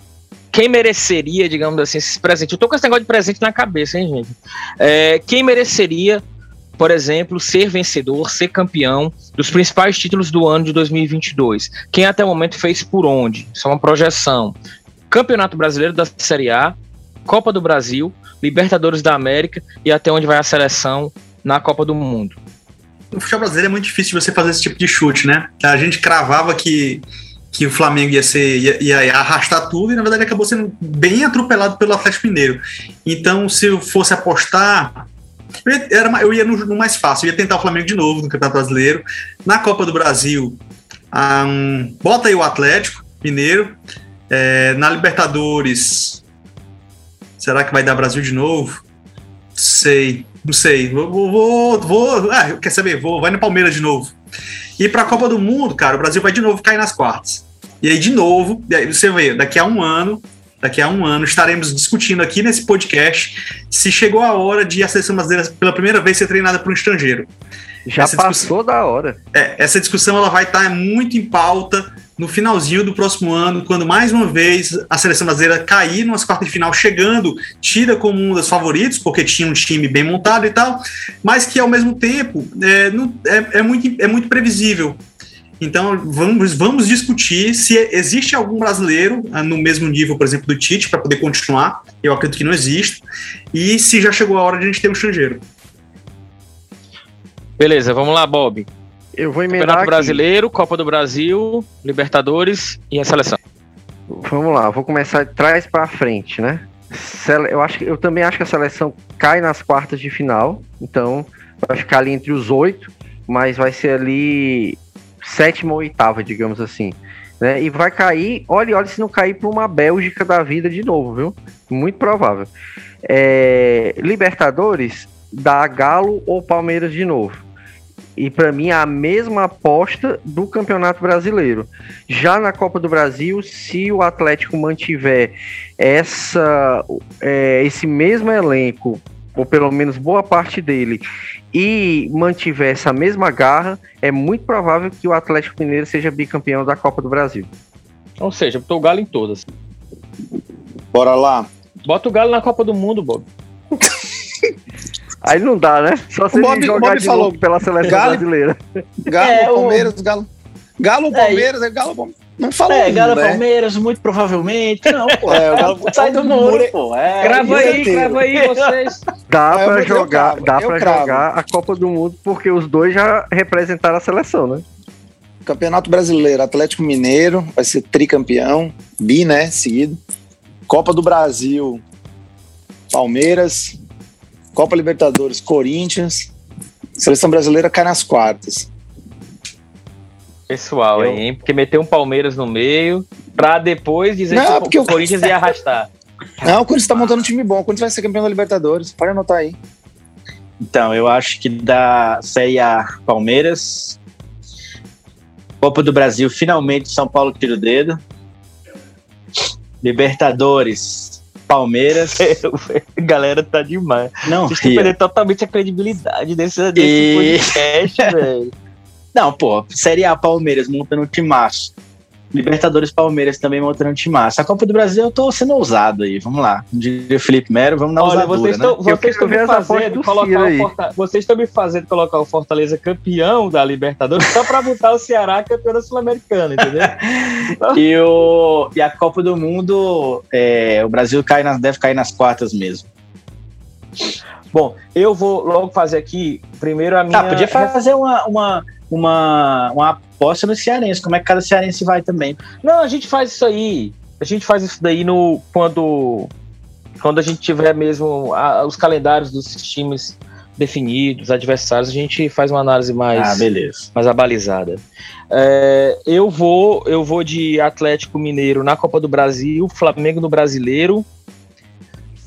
quem mereceria, digamos assim, esses presentes. Eu tô com esse negócio de presente na cabeça, hein, gente? É, quem mereceria por exemplo, ser vencedor, ser campeão dos principais títulos do ano de 2022? Quem até o momento fez por onde? Isso é uma projeção. Campeonato Brasileiro da Série A, Copa do Brasil, Libertadores da América e até onde vai a seleção na Copa do Mundo. No futebol brasileiro é muito difícil você fazer esse tipo de chute, né? A gente cravava que, que o Flamengo ia, ser, ia, ia arrastar tudo e na verdade acabou sendo bem atropelado pelo Atlético Mineiro. Então, se eu fosse apostar, eu ia, era, eu ia no, no, mais fácil, eu ia tentar o Flamengo de novo no Campeonato Brasileiro. Na Copa do Brasil, um, bota aí o Atlético Mineiro. É, na Libertadores, será que vai dar Brasil de novo? Sei, não sei. Vou, vou, vou ah, quer saber? Vou, vai no Palmeiras de novo. E para a Copa do Mundo, cara, o Brasil vai de novo cair nas quartas. E aí, de novo, você vê, daqui a um ano, daqui a um ano, estaremos discutindo aqui nesse podcast se chegou a hora de a seleção brasileira pela primeira vez ser treinada por um estrangeiro. Já essa passou da hora. É, essa discussão ela vai estar muito em pauta no finalzinho do próximo ano, quando mais uma vez a seleção brasileira cair nas quartas de final, chegando, tira como um dos favoritos, porque tinha um time bem montado e tal, mas que ao mesmo tempo é, não, é, é muito, é muito previsível. Então vamos, vamos discutir se existe algum brasileiro ah, no mesmo nível, por exemplo, do Tite, para poder continuar. Eu acredito que não existe. E se já chegou a hora de a gente ter um estrangeiro. Beleza, vamos lá, Bob. Eu vou emendar Campeonato aqui. Brasileiro, Copa do Brasil, Libertadores e a seleção. Vamos lá, vou começar de trás para frente, né? Eu, acho, eu também acho que a seleção cai nas quartas de final, então vai ficar ali entre os oito, mas vai ser ali sétima ou oitava, digamos assim. Né? E vai cair, olha, olha se não cair para uma Bélgica da vida de novo, viu? Muito provável. É, Libertadores, dá Galo ou Palmeiras de novo. E para mim é a mesma aposta do Campeonato Brasileiro. Já na Copa do Brasil, se o Atlético mantiver essa, é, esse mesmo elenco, ou pelo menos boa parte dele, e mantiver essa mesma garra, é muito provável que o Atlético Mineiro seja bicampeão da Copa do Brasil. Ou seja, botou o Galo em todas. Bora lá. Bota o Galo na Copa do Mundo, Bob. Aí não dá, né? Só se Bob, ele jogar de falou, novo pela seleção Galo, brasileira. Galo, É, o- Palmeiras, Galo. Galo, Palmeiras, é, Galo, Palmeiras. Não falou É, Galo né? Palmeiras, muito provavelmente. Não, pô. É, o Galo- sai do muro, pô. É, Grava aí, inteiro. grava aí vocês. Dá Ah, eu- pra jogar, cravo, dá cravo. jogar a Copa do Mundo porque os dois já representaram a seleção, né? Campeonato Brasileiro, Atlético Mineiro, vai ser tricampeão, bi, né, seguido. Copa do Brasil, Palmeiras. Copa Libertadores, Corinthians. Seleção brasileira cai nas quartas. Pessoal, Eu- aí, hein? Porque meteu um Palmeiras no meio pra depois dizer Não, que o porque o- Corinthians ia arrastar. Não, o Corinthians tá montando um time bom. O Corinthians vai ser campeão da Libertadores. Pode anotar aí. Então, eu acho que da Série A Palmeiras. Copa do Brasil, finalmente São Paulo tira o dedo. Libertadores, Palmeiras. Galera tá demais. Não, Vocês estão perdendo totalmente a credibilidade desse, desse E- podcast, velho. Não, pô, Série A Palmeiras montando um timaço. Libertadores Palmeiras também montando timaço. A Copa do Brasil eu tô sendo ousado aí. Vamos lá. O Felipe Mero, vamos na Olha, ousadura, vocês né? estão vocês estão me fazendo do colocar. Forta... Vocês estão me fazendo colocar o Fortaleza campeão da Libertadores só pra botar o Ceará campeão da Sul-Americana, entendeu? E, o, e a Copa do Mundo, é, o Brasil cai nas, deve cair nas quartas mesmo. Bom, eu vou logo fazer aqui primeiro a minha. Ah, podia fazer uma, uma, uma, uma aposta no Cearense. Como é que cada Cearense vai também? Não, a gente faz isso aí. A gente faz isso daí no quando quando a gente tiver mesmo a- os calendários dos times definidos, adversários, a gente faz uma análise mais Ah, beleza. mais abalizada. É, eu vou eu vou de Atlético Mineiro na Copa do Brasil, Flamengo no Brasileiro.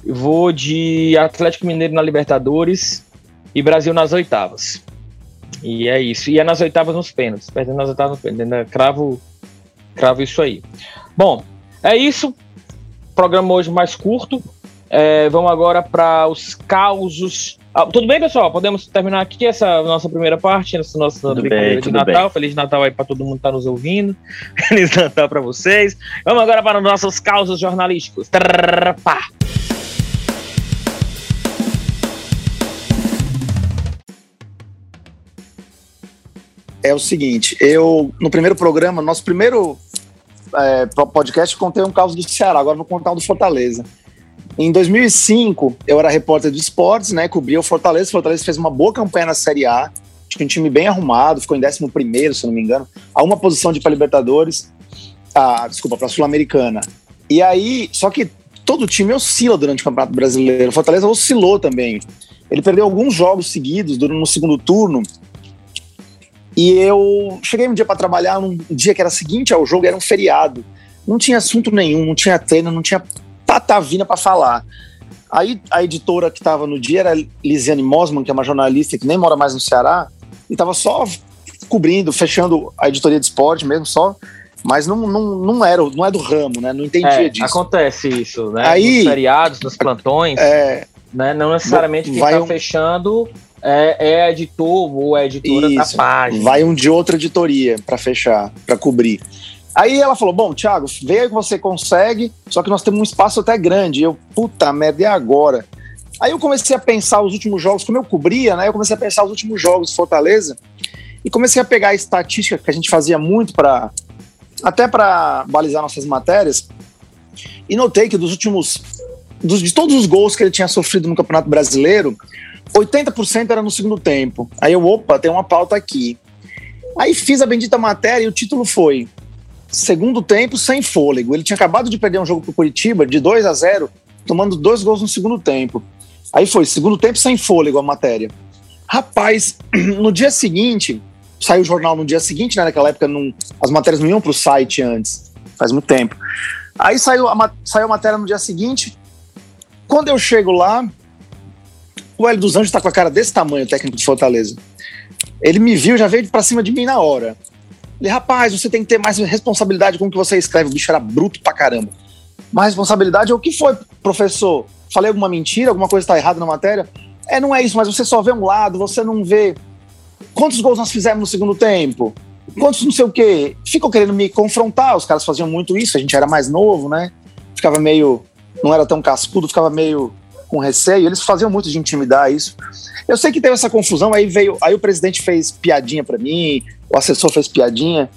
Vou de Atlético Mineiro na Libertadores e Brasil nas oitavas. E é isso. E é nas oitavas nos pênaltis. Perdendo nas oitavas nos pênaltis. Ainda Cravo, cravo isso aí. Bom, é isso. Programa hoje mais curto. É, vamos agora para os causos. Ah, tudo bem, pessoal? Podemos terminar aqui essa nossa primeira parte, essa nossa Tudo bem, de Natal. bem. Feliz Natal aí para todo mundo que está nos ouvindo. Feliz Natal para vocês. Vamos agora para os nossos causos jornalísticos. Trrr, pá. É o seguinte, eu, no primeiro programa, nosso primeiro é, podcast, contei um caso do Ceará, agora vou contar um do Fortaleza. Em 2005, eu era repórter de esportes, né, cobria o Fortaleza, o Fortaleza fez uma boa campanha na Série A, tinha um time bem arrumado, ficou em 11 primeiro, se não me engano, a uma posição de para Libertadores, ah, desculpa, para Sul-Americana. E aí, só que todo time oscila durante o Campeonato Brasileiro, o Fortaleza oscilou também. Ele perdeu alguns jogos seguidos no segundo turno, e eu cheguei um dia para trabalhar, num dia que era seguinte ao jogo, era um feriado. Não tinha assunto nenhum, não tinha treino, não tinha patavina para falar. Aí a editora que estava no dia era Lisiane Mosman, que é uma jornalista que nem mora mais no Ceará, e estava só cobrindo, fechando a editoria de esporte mesmo, só. Mas não, não, não, era, não é do ramo, né? Não entendia é, disso. Acontece isso, né? Aí, nos feriados, nos plantões. É, né? Não necessariamente quem está um... fechando é, é editor ou é editora Isso. da página. Vai um de outra editoria para fechar, para cobrir. Aí ela falou: Bom, Thiago, vê aí que você consegue, só que nós temos um espaço até grande. Eu, puta merda, e agora? Aí eu comecei a pensar os últimos jogos, como eu cobria, né? Eu comecei a pensar os últimos jogos de Fortaleza e comecei a pegar a estatística que a gente fazia muito para até para balizar nossas matérias e notei que dos últimos dos, de todos os gols que ele tinha sofrido no Campeonato Brasileiro, 80% era no segundo tempo. Aí eu, opa, tem uma pauta aqui. Aí fiz a bendita matéria e o título foi Segundo tempo sem fôlego. Ele tinha acabado de perder um jogo pro Curitiba de 2 a 0, tomando dois gols no segundo tempo. Aí foi segundo tempo sem fôlego a matéria. Rapaz, no dia seguinte, saiu o jornal no dia seguinte, né? Naquela época não, as matérias não iam pro site antes, faz muito tempo. Aí saiu a, saiu a matéria no dia seguinte. Quando eu chego lá, o Hélio dos Anjos tá com a cara desse tamanho, o técnico de Fortaleza. Ele me viu, já veio para cima de mim na hora. Ele, rapaz, você tem que ter mais responsabilidade com o que você escreve. O bicho era bruto pra caramba. Mais responsabilidade é o que foi, professor? Falei alguma mentira, alguma coisa está errada na matéria? É, não é isso, mas você só vê um lado, você não vê. Quantos gols nós fizemos no segundo tempo? Quantos não sei o quê? Ficam querendo me confrontar, os caras faziam muito isso, a gente era mais novo, né? Ficava meio. Não era tão cascudo, ficava meio com receio, eles faziam muito de intimidar isso. Eu sei que teve essa confusão, aí veio, aí o presidente fez piadinha para mim, o assessor fez piadinha,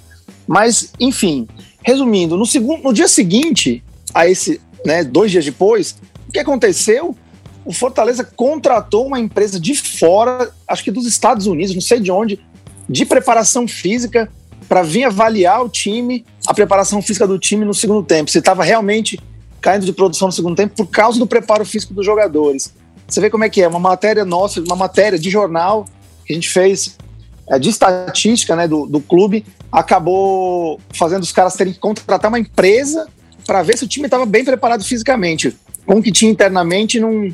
mas enfim, resumindo, no segundo, no dia seguinte a esse, né, dois dias depois, o que aconteceu? O Fortaleza contratou uma empresa de fora, acho que dos Estados Unidos, não sei de onde, de preparação física para vir avaliar o time, a preparação física do time no segundo tempo. Se estava realmente caindo de produção no segundo tempo por causa do preparo físico dos jogadores. Você vê como é que é, uma matéria nossa, uma matéria de jornal que a gente fez é, de estatística né, do, do clube, acabou fazendo os caras terem que contratar uma empresa para ver se o time estava bem preparado fisicamente. Com o que tinha internamente, não.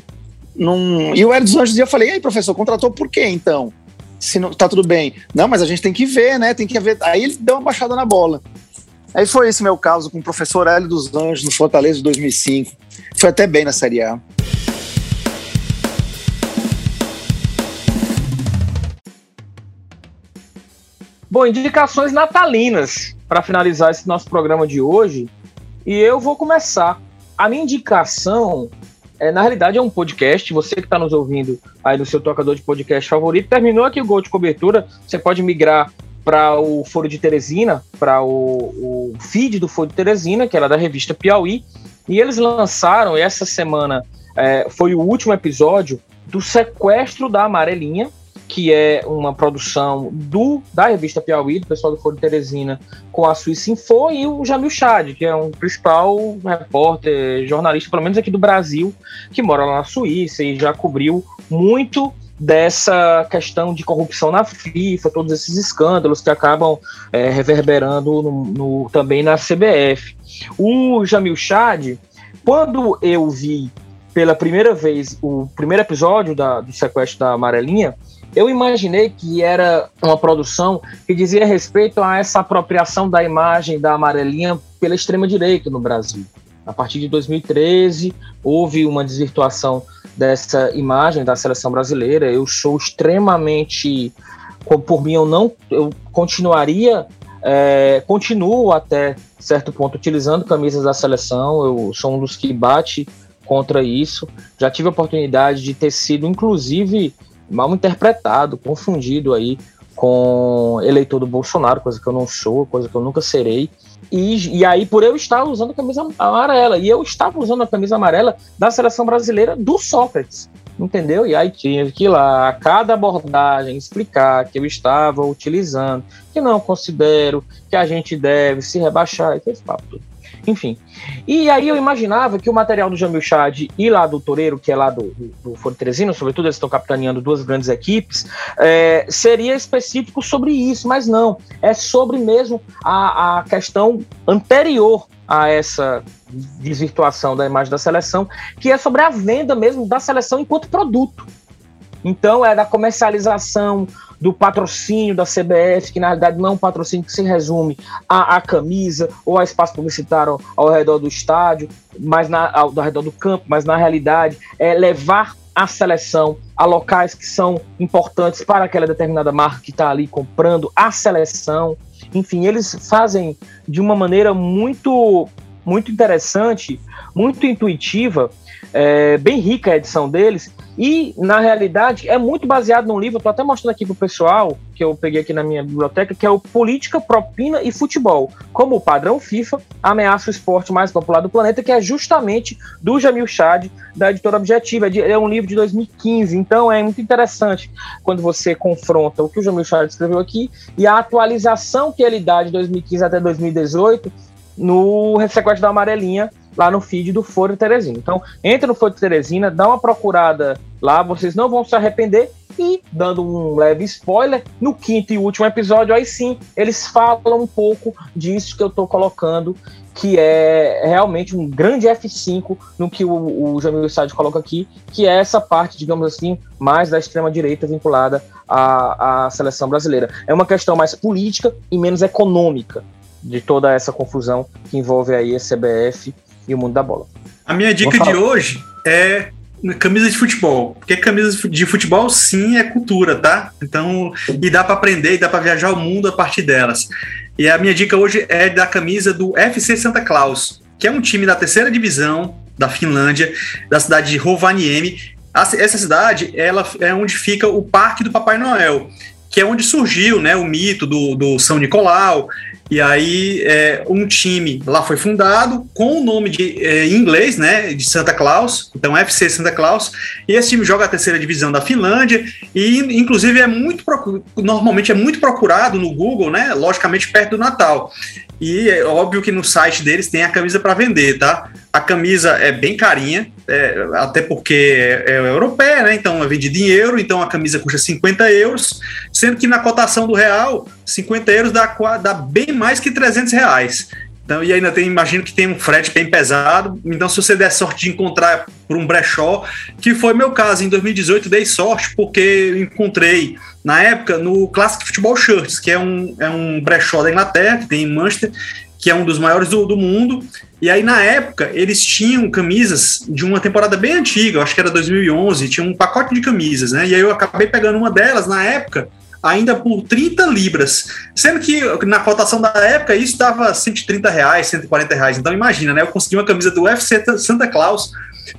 não... E o Hélio dos Anjos, eu falei, e aí, professor, contratou por quê então? Se não tá tudo bem. Não, mas a gente tem que ver, né? Tem que ver. Aí ele deu uma baixada na bola. Aí foi esse meu caso com o professor Hélio dos Anjos no Fortaleza de 2005. Foi até bem na Série A. Bom, indicações natalinas para finalizar esse nosso programa de hoje. E eu vou começar. A minha indicação, é, na realidade, é um podcast. Você que está nos ouvindo aí no seu tocador de podcast favorito, terminou aqui o Gol de Cobertura. Você pode migrar para o Foro de Teresina, para o, o, feed do Foro de Teresina, que era da revista Piauí, e eles lançaram essa semana, é, foi o último episódio do Sequestro da Amarelinha, que é uma produção do da revista Piauí, do pessoal do Foro de Teresina, com a Suíça Info, e o Jamil Chad, que é um principal repórter, jornalista, pelo menos aqui do Brasil, que mora lá na Suíça e já cobriu muito dessa questão de corrupção na FIFA, todos esses escândalos que acabam é, reverberando no, no, também na CBF. O Jamil Chad, quando eu vi pela primeira vez o primeiro episódio da, do sequestro da Amarelinha, eu imaginei que era uma produção que dizia respeito a essa apropriação da imagem da Amarelinha pela extrema-direita no Brasil. A partir de 2013, houve uma desvirtuação dessa imagem da seleção brasileira. Eu sou extremamente, por mim, eu não, eu continuaria, é, continuo até certo ponto utilizando camisas da seleção. Eu sou um dos que bate contra isso. Já tive a oportunidade de ter sido, inclusive, mal interpretado, confundido aí com eleitor do Bolsonaro, coisa que eu não sou, coisa que eu nunca serei. E, e aí, por eu estar usando a camisa amarela, e eu estava usando a camisa amarela da seleção brasileira do Sócrates, entendeu? E aí tinha que ir lá, a cada abordagem, explicar que eu estava utilizando, que não considero que a gente deve se rebaixar, e esse papo tudo. Enfim. E aí eu imaginava que o material do Jamil Chad e lá do Toreiro, que é lá do, do, do sobretudo eles estão capitaneando duas grandes equipes, é, seria específico sobre isso, mas não. É sobre mesmo a, a questão anterior a essa desvirtuação da imagem da seleção, que é sobre a venda mesmo da seleção enquanto produto. Então, é da comercialização, do patrocínio da CBF, que na realidade não é um patrocínio que se resume à, à camisa ou a espaço publicitário ao, ao redor do estádio, mas na, ao, ao redor do campo, mas na realidade é levar a seleção a locais que são importantes para aquela determinada marca que está ali comprando a seleção. Enfim, eles fazem de uma maneira muito, muito interessante, muito intuitiva, é, bem rica a edição deles, e, na realidade, é muito baseado num livro, estou até mostrando aqui para o pessoal, que eu peguei aqui na minha biblioteca, que é o Política, Propina e Futebol, como o padrão FIFA ameaça o esporte mais popular do planeta, que é justamente do Jamil Chad, da editora Objetiva. É um livro de 2015, então é muito interessante quando você confronta o que o Jamil Chad escreveu aqui e a atualização que ele dá de 2015 até 2018 no Sequestro da Amarelinha, lá no feed do Foro Teresina. Então, entra no Foro Teresina, dá uma procurada lá, vocês não vão se arrepender. E, dando um leve spoiler, no quinto e último episódio, aí sim, eles falam um pouco disso que eu estou colocando, que é realmente um grande F5 no que o, o Jamil Sade coloca aqui, que é essa parte, digamos assim, mais da extrema-direita vinculada à, à seleção brasileira. É uma questão mais política e menos econômica de toda essa confusão que envolve aí a CBF e o mundo da bola. A minha dica de hoje é camisa de futebol, porque camisa de futebol sim é cultura, tá? Então, e dá para aprender e dá para viajar o mundo a partir delas. E a minha dica hoje é da camisa do FC Santa Claus, que é um time da terceira divisão da Finlândia, da cidade de Rovaniemi. Essa cidade, ela é onde fica o Parque do Papai Noel, que é onde surgiu, né, o mito do, do São Nicolau, e aí, é, um time lá foi fundado com o nome de, é, em inglês, né, de Santa Claus, então FC Santa Claus, e esse time joga a terceira divisão da Finlândia, e inclusive é muito, normalmente é muito procurado no Google, né, logicamente perto do Natal. E é óbvio que no site deles tem a camisa para vender, tá? A camisa é bem carinha, é, até porque é, é, europeia, né? Então é vendida em euro, então a camisa custa 50 euros, sendo que na cotação do real, 50 euros dá, dá bem mais que 300 reais. Então, e ainda tem, imagino que tem um frete bem pesado. Então, se você der sorte de encontrar por um brechó, que foi meu caso, em 2018 dei sorte porque encontrei na época no Classic Football Shirts, que é um, é um brechó da Inglaterra, que tem em Manchester, que é um dos maiores do, do mundo. E aí, na época, eles tinham camisas de uma temporada bem antiga, acho que era 2011, tinha um pacote de camisas, né? E aí eu acabei pegando uma delas na época ainda por 30 libras. Sendo que na cotação da época isso dava 130 reais, 140 reais. Então imagina, né? Eu consegui uma camisa do UFC Santa Claus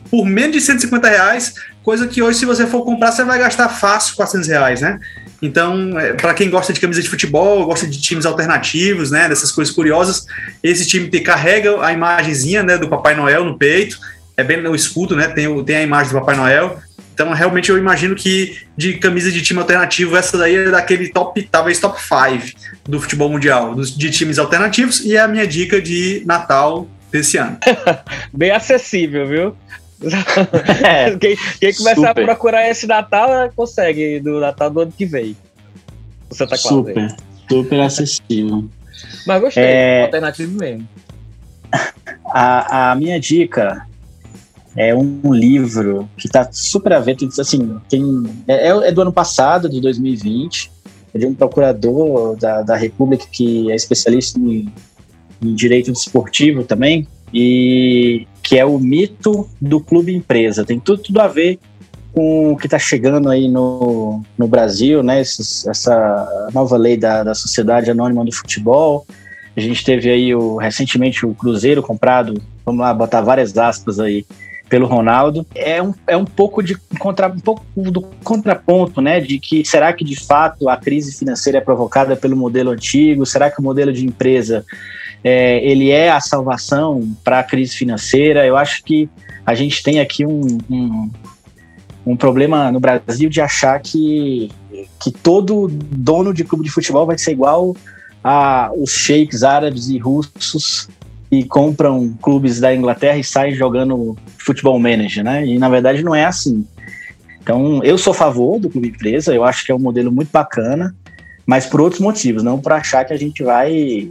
por menos de 150 reais, coisa que hoje, se você for comprar, você vai gastar fácil 400 reais, né? Então, é, para quem gosta de camisa de futebol, gosta de times alternativos, né? Dessas coisas curiosas, esse time te carrega a imagenzinha né, do Papai Noel no peito, é bem no escudo, né? Tem, tem a imagem do Papai Noel. Então, realmente, eu imagino que de camisa de time alternativo, essa daí é daquele top, talvez top 5 do futebol mundial, de times alternativos, e é a minha dica de Natal desse ano. Bem acessível, viu? É, quem, quem começar super. a procurar esse Natal consegue do Natal do ano que vem. Você tá claro super, aí. super acessível. Mas gostei, é... alternativo mesmo. A, a minha dica é um livro que está super a ver, assim, tem, é, é, do ano passado, de 2020, é de um procurador da, da República que é especialista em, em direito desportivo também, e que é o mito do clube empresa. Tem tudo, tudo a ver com o que está chegando aí no, no Brasil, né? Essa, essa nova lei da, da Sociedade Anônima do Futebol. A gente teve aí o, recentemente o Cruzeiro comprado, vamos lá, botar várias aspas aí, pelo Ronaldo. É um, é um pouco de contra, um pouco do contraponto, né? De que será que de fato a crise financeira é provocada pelo modelo antigo? Será que o modelo de empresa é, ele é a salvação para a crise financeira? Eu acho que a gente tem aqui um, um, um problema no Brasil de achar que, que todo dono de clube de futebol vai ser igual a os sheiks árabes e russos compram clubes da Inglaterra e saem jogando futebol manager, né? E na verdade não é assim. Então, eu sou a favor do clube empresa, eu acho que é um modelo muito bacana, mas por outros motivos, não por achar que a gente vai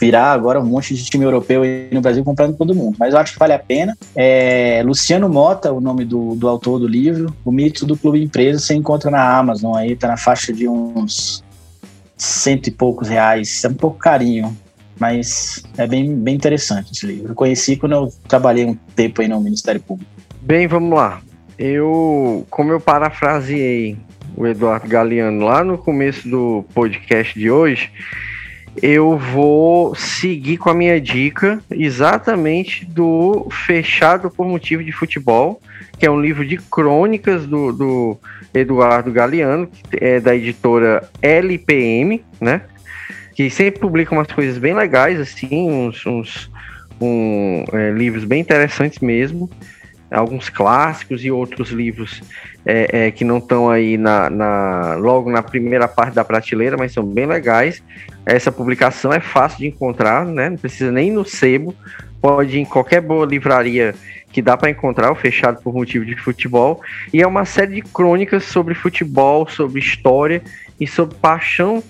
virar agora um monte de time europeu aí no Brasil comprando todo mundo. Mas eu acho que vale a pena. É, Luciano Mota, o nome do, do autor do livro, O Mito do Clube Empresa, você encontra na Amazon aí, tá na faixa de uns cento e poucos reais. É um pouco carinho, mas é bem, bem interessante esse livro. Eu conheci quando eu trabalhei um tempo aí no Ministério Público. Bem, vamos lá. Eu, como eu parafraseei o Eduardo Galeano lá no começo do podcast de hoje, eu vou seguir com a minha dica exatamente do Fechado por Motivo de Futebol, que é um livro de crônicas do, do Eduardo Galeano, é da editora LPM, né? Que sempre publica umas coisas bem legais, assim, uns, uns um, é, livros bem interessantes mesmo alguns clássicos e outros livros é, é, que não estão aí na, na, logo na primeira parte da prateleira, mas são bem legais. Essa publicação é fácil de encontrar, né? Não precisa nem no sebo, pode ir em qualquer boa livraria que dá para encontrar, o fechado por motivo de futebol. E é uma série de crônicas sobre futebol, sobre história e sobre paixão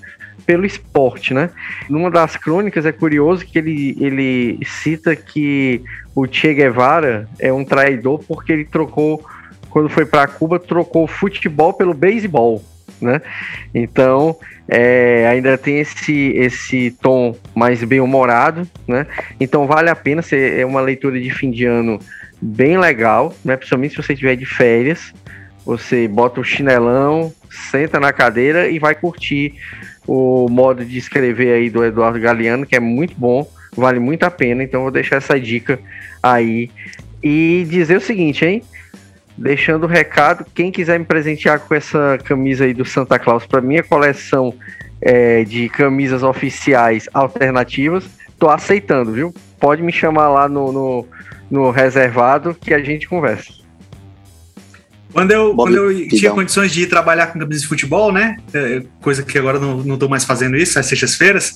pelo esporte, né? Numa das crônicas é curioso que ele, ele cita que o Che Guevara é um traidor porque ele trocou, quando foi para Cuba, trocou futebol pelo beisebol, né? Então, é, ainda tem esse, esse tom mais bem-humorado, né? Então, vale a pena, ser, é uma leitura de fim de ano bem legal, né? Principalmente se você estiver de férias, você bota o chinelão, senta na cadeira e vai curtir o modo de escrever aí do Eduardo Galeano, que é muito bom, vale muito a pena. Então vou deixar essa dica aí e dizer o seguinte, hein? Deixando o recado, quem quiser me presentear com essa camisa aí do Santa Claus, para minha coleção é, de camisas oficiais alternativas, tô aceitando, viu? Pode me chamar lá no, no, no reservado que a gente conversa. Quando eu, quando eu tinha condições de ir trabalhar com camisa de futebol, né? É, coisa que agora não, não tô mais fazendo isso, às sextas-feiras.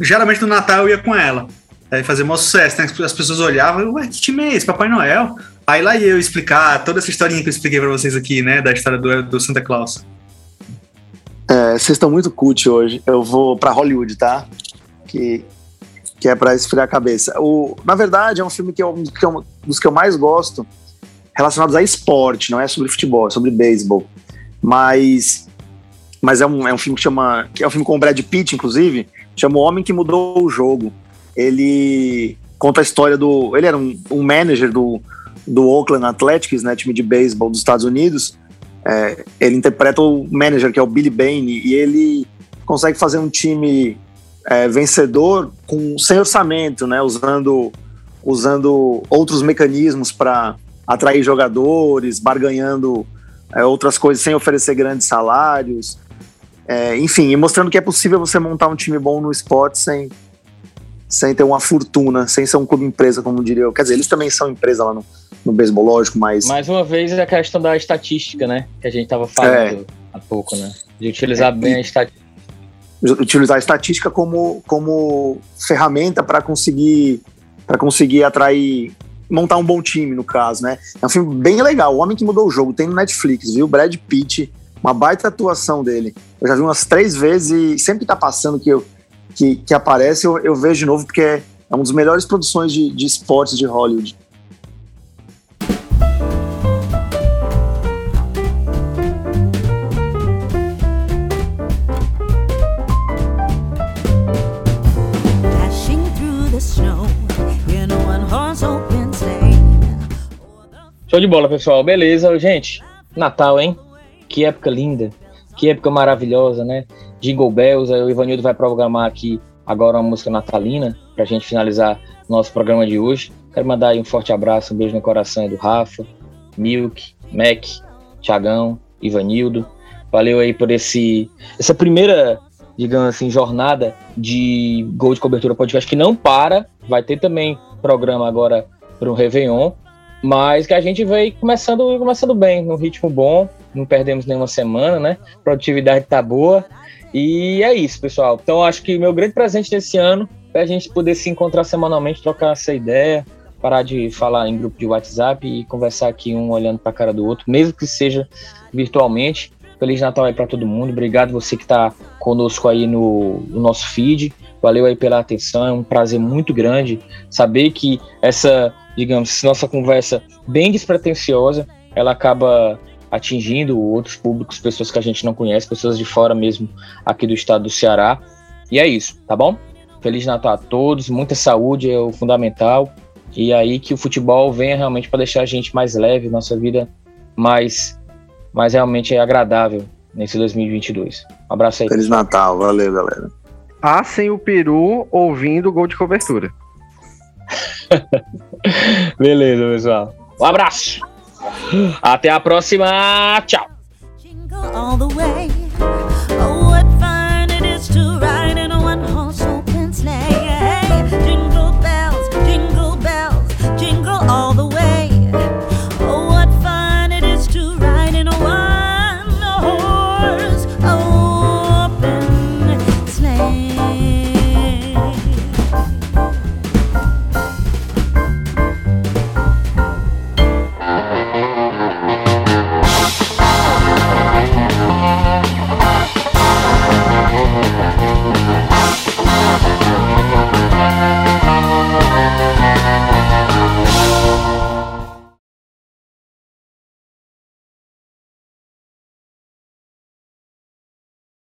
Geralmente no Natal eu ia com ela. Aí fazer um sucesso, né? As pessoas olhavam, ué, que time é esse? Papai Noel? Aí lá ia eu explicar toda essa historinha que eu expliquei pra vocês aqui, né? Da história do, do Santa Claus. É, vocês estão muito cult hoje. Eu vou para Hollywood, tá? Que, que é para esfriar a cabeça. O, na verdade, é um filme que que eu, dos que eu mais gosto relacionados a esporte, não é sobre futebol, é sobre beisebol. Mas, mas é, um, é um filme que chama. que é um filme com o Brad Pitt, inclusive, chama O Homem que Mudou o Jogo. Ele conta a história do. Ele era um, um manager do, do Oakland Athletics, né, time de beisebol dos Estados Unidos. É, ele interpreta o manager, que é o Billy Bane, e ele consegue fazer um time é, vencedor com sem orçamento, né, usando, usando outros mecanismos para atrair jogadores, barganhando é, outras coisas sem oferecer grandes salários. É, enfim, e mostrando que é possível você montar um time bom no esporte sem, sem ter uma fortuna, sem ser um clube empresa, como diria eu. Quer dizer, eles também são empresa lá no, no beisebol, lógico, mas. Mais uma vez a questão da estatística, né? Que a gente estava falando é. há pouco, né? De utilizar é, bem a estatística. Utilizar a estatística como, como ferramenta para conseguir para conseguir atrair montar um bom time, no caso, né? É um filme bem legal. O Homem que Mudou o Jogo tem no Netflix, viu? Brad Pitt, uma baita atuação dele. Eu já vi umas três vezes e sempre que tá passando que, eu, que, que aparece, eu, eu vejo de novo, porque é uma das melhores produções de, de esportes de Hollywood. Show de bola, pessoal. Beleza, gente. Natal, hein? Que época linda. Que época maravilhosa, né? Jingle Bells. O Ivanildo vai programar aqui agora uma música natalina pra gente finalizar nosso programa de hoje. Quero mandar aí um forte abraço, um beijo no coração do Rafa, Milk, Mac, Tiagão, Ivanildo. Valeu aí por esse essa primeira, digamos assim, jornada de Gol de Cobertura Podcast que não para. Vai ter também programa agora para o Réveillon, mas que a gente veio começando, começando bem, num ritmo bom, não perdemos nenhuma semana, né? Produtividade tá boa. E é isso, pessoal. Então acho que meu grande presente desse ano é a gente poder se encontrar semanalmente, trocar essa ideia, parar de falar em grupo de WhatsApp e conversar aqui um olhando para a cara do outro, mesmo que seja virtualmente. Feliz Natal aí para todo mundo. Obrigado você que está conosco aí no, no, nosso feed. Valeu aí pela atenção. É um prazer muito grande saber que essa, digamos, nossa conversa bem despretensiosa, ela acaba atingindo outros públicos, pessoas que a gente não conhece, pessoas de fora mesmo aqui do estado do Ceará. E é isso, tá bom? Feliz Natal a todos, muita saúde é o fundamental. E aí que o futebol venha realmente para deixar a gente mais leve, nossa vida mais, mais realmente agradável nesse 2022. Um abraço aí. Feliz Natal, valeu, galera. Assem o peru ouvindo o gol de cobertura. Beleza, pessoal. Um abraço. Até a próxima. Tchau.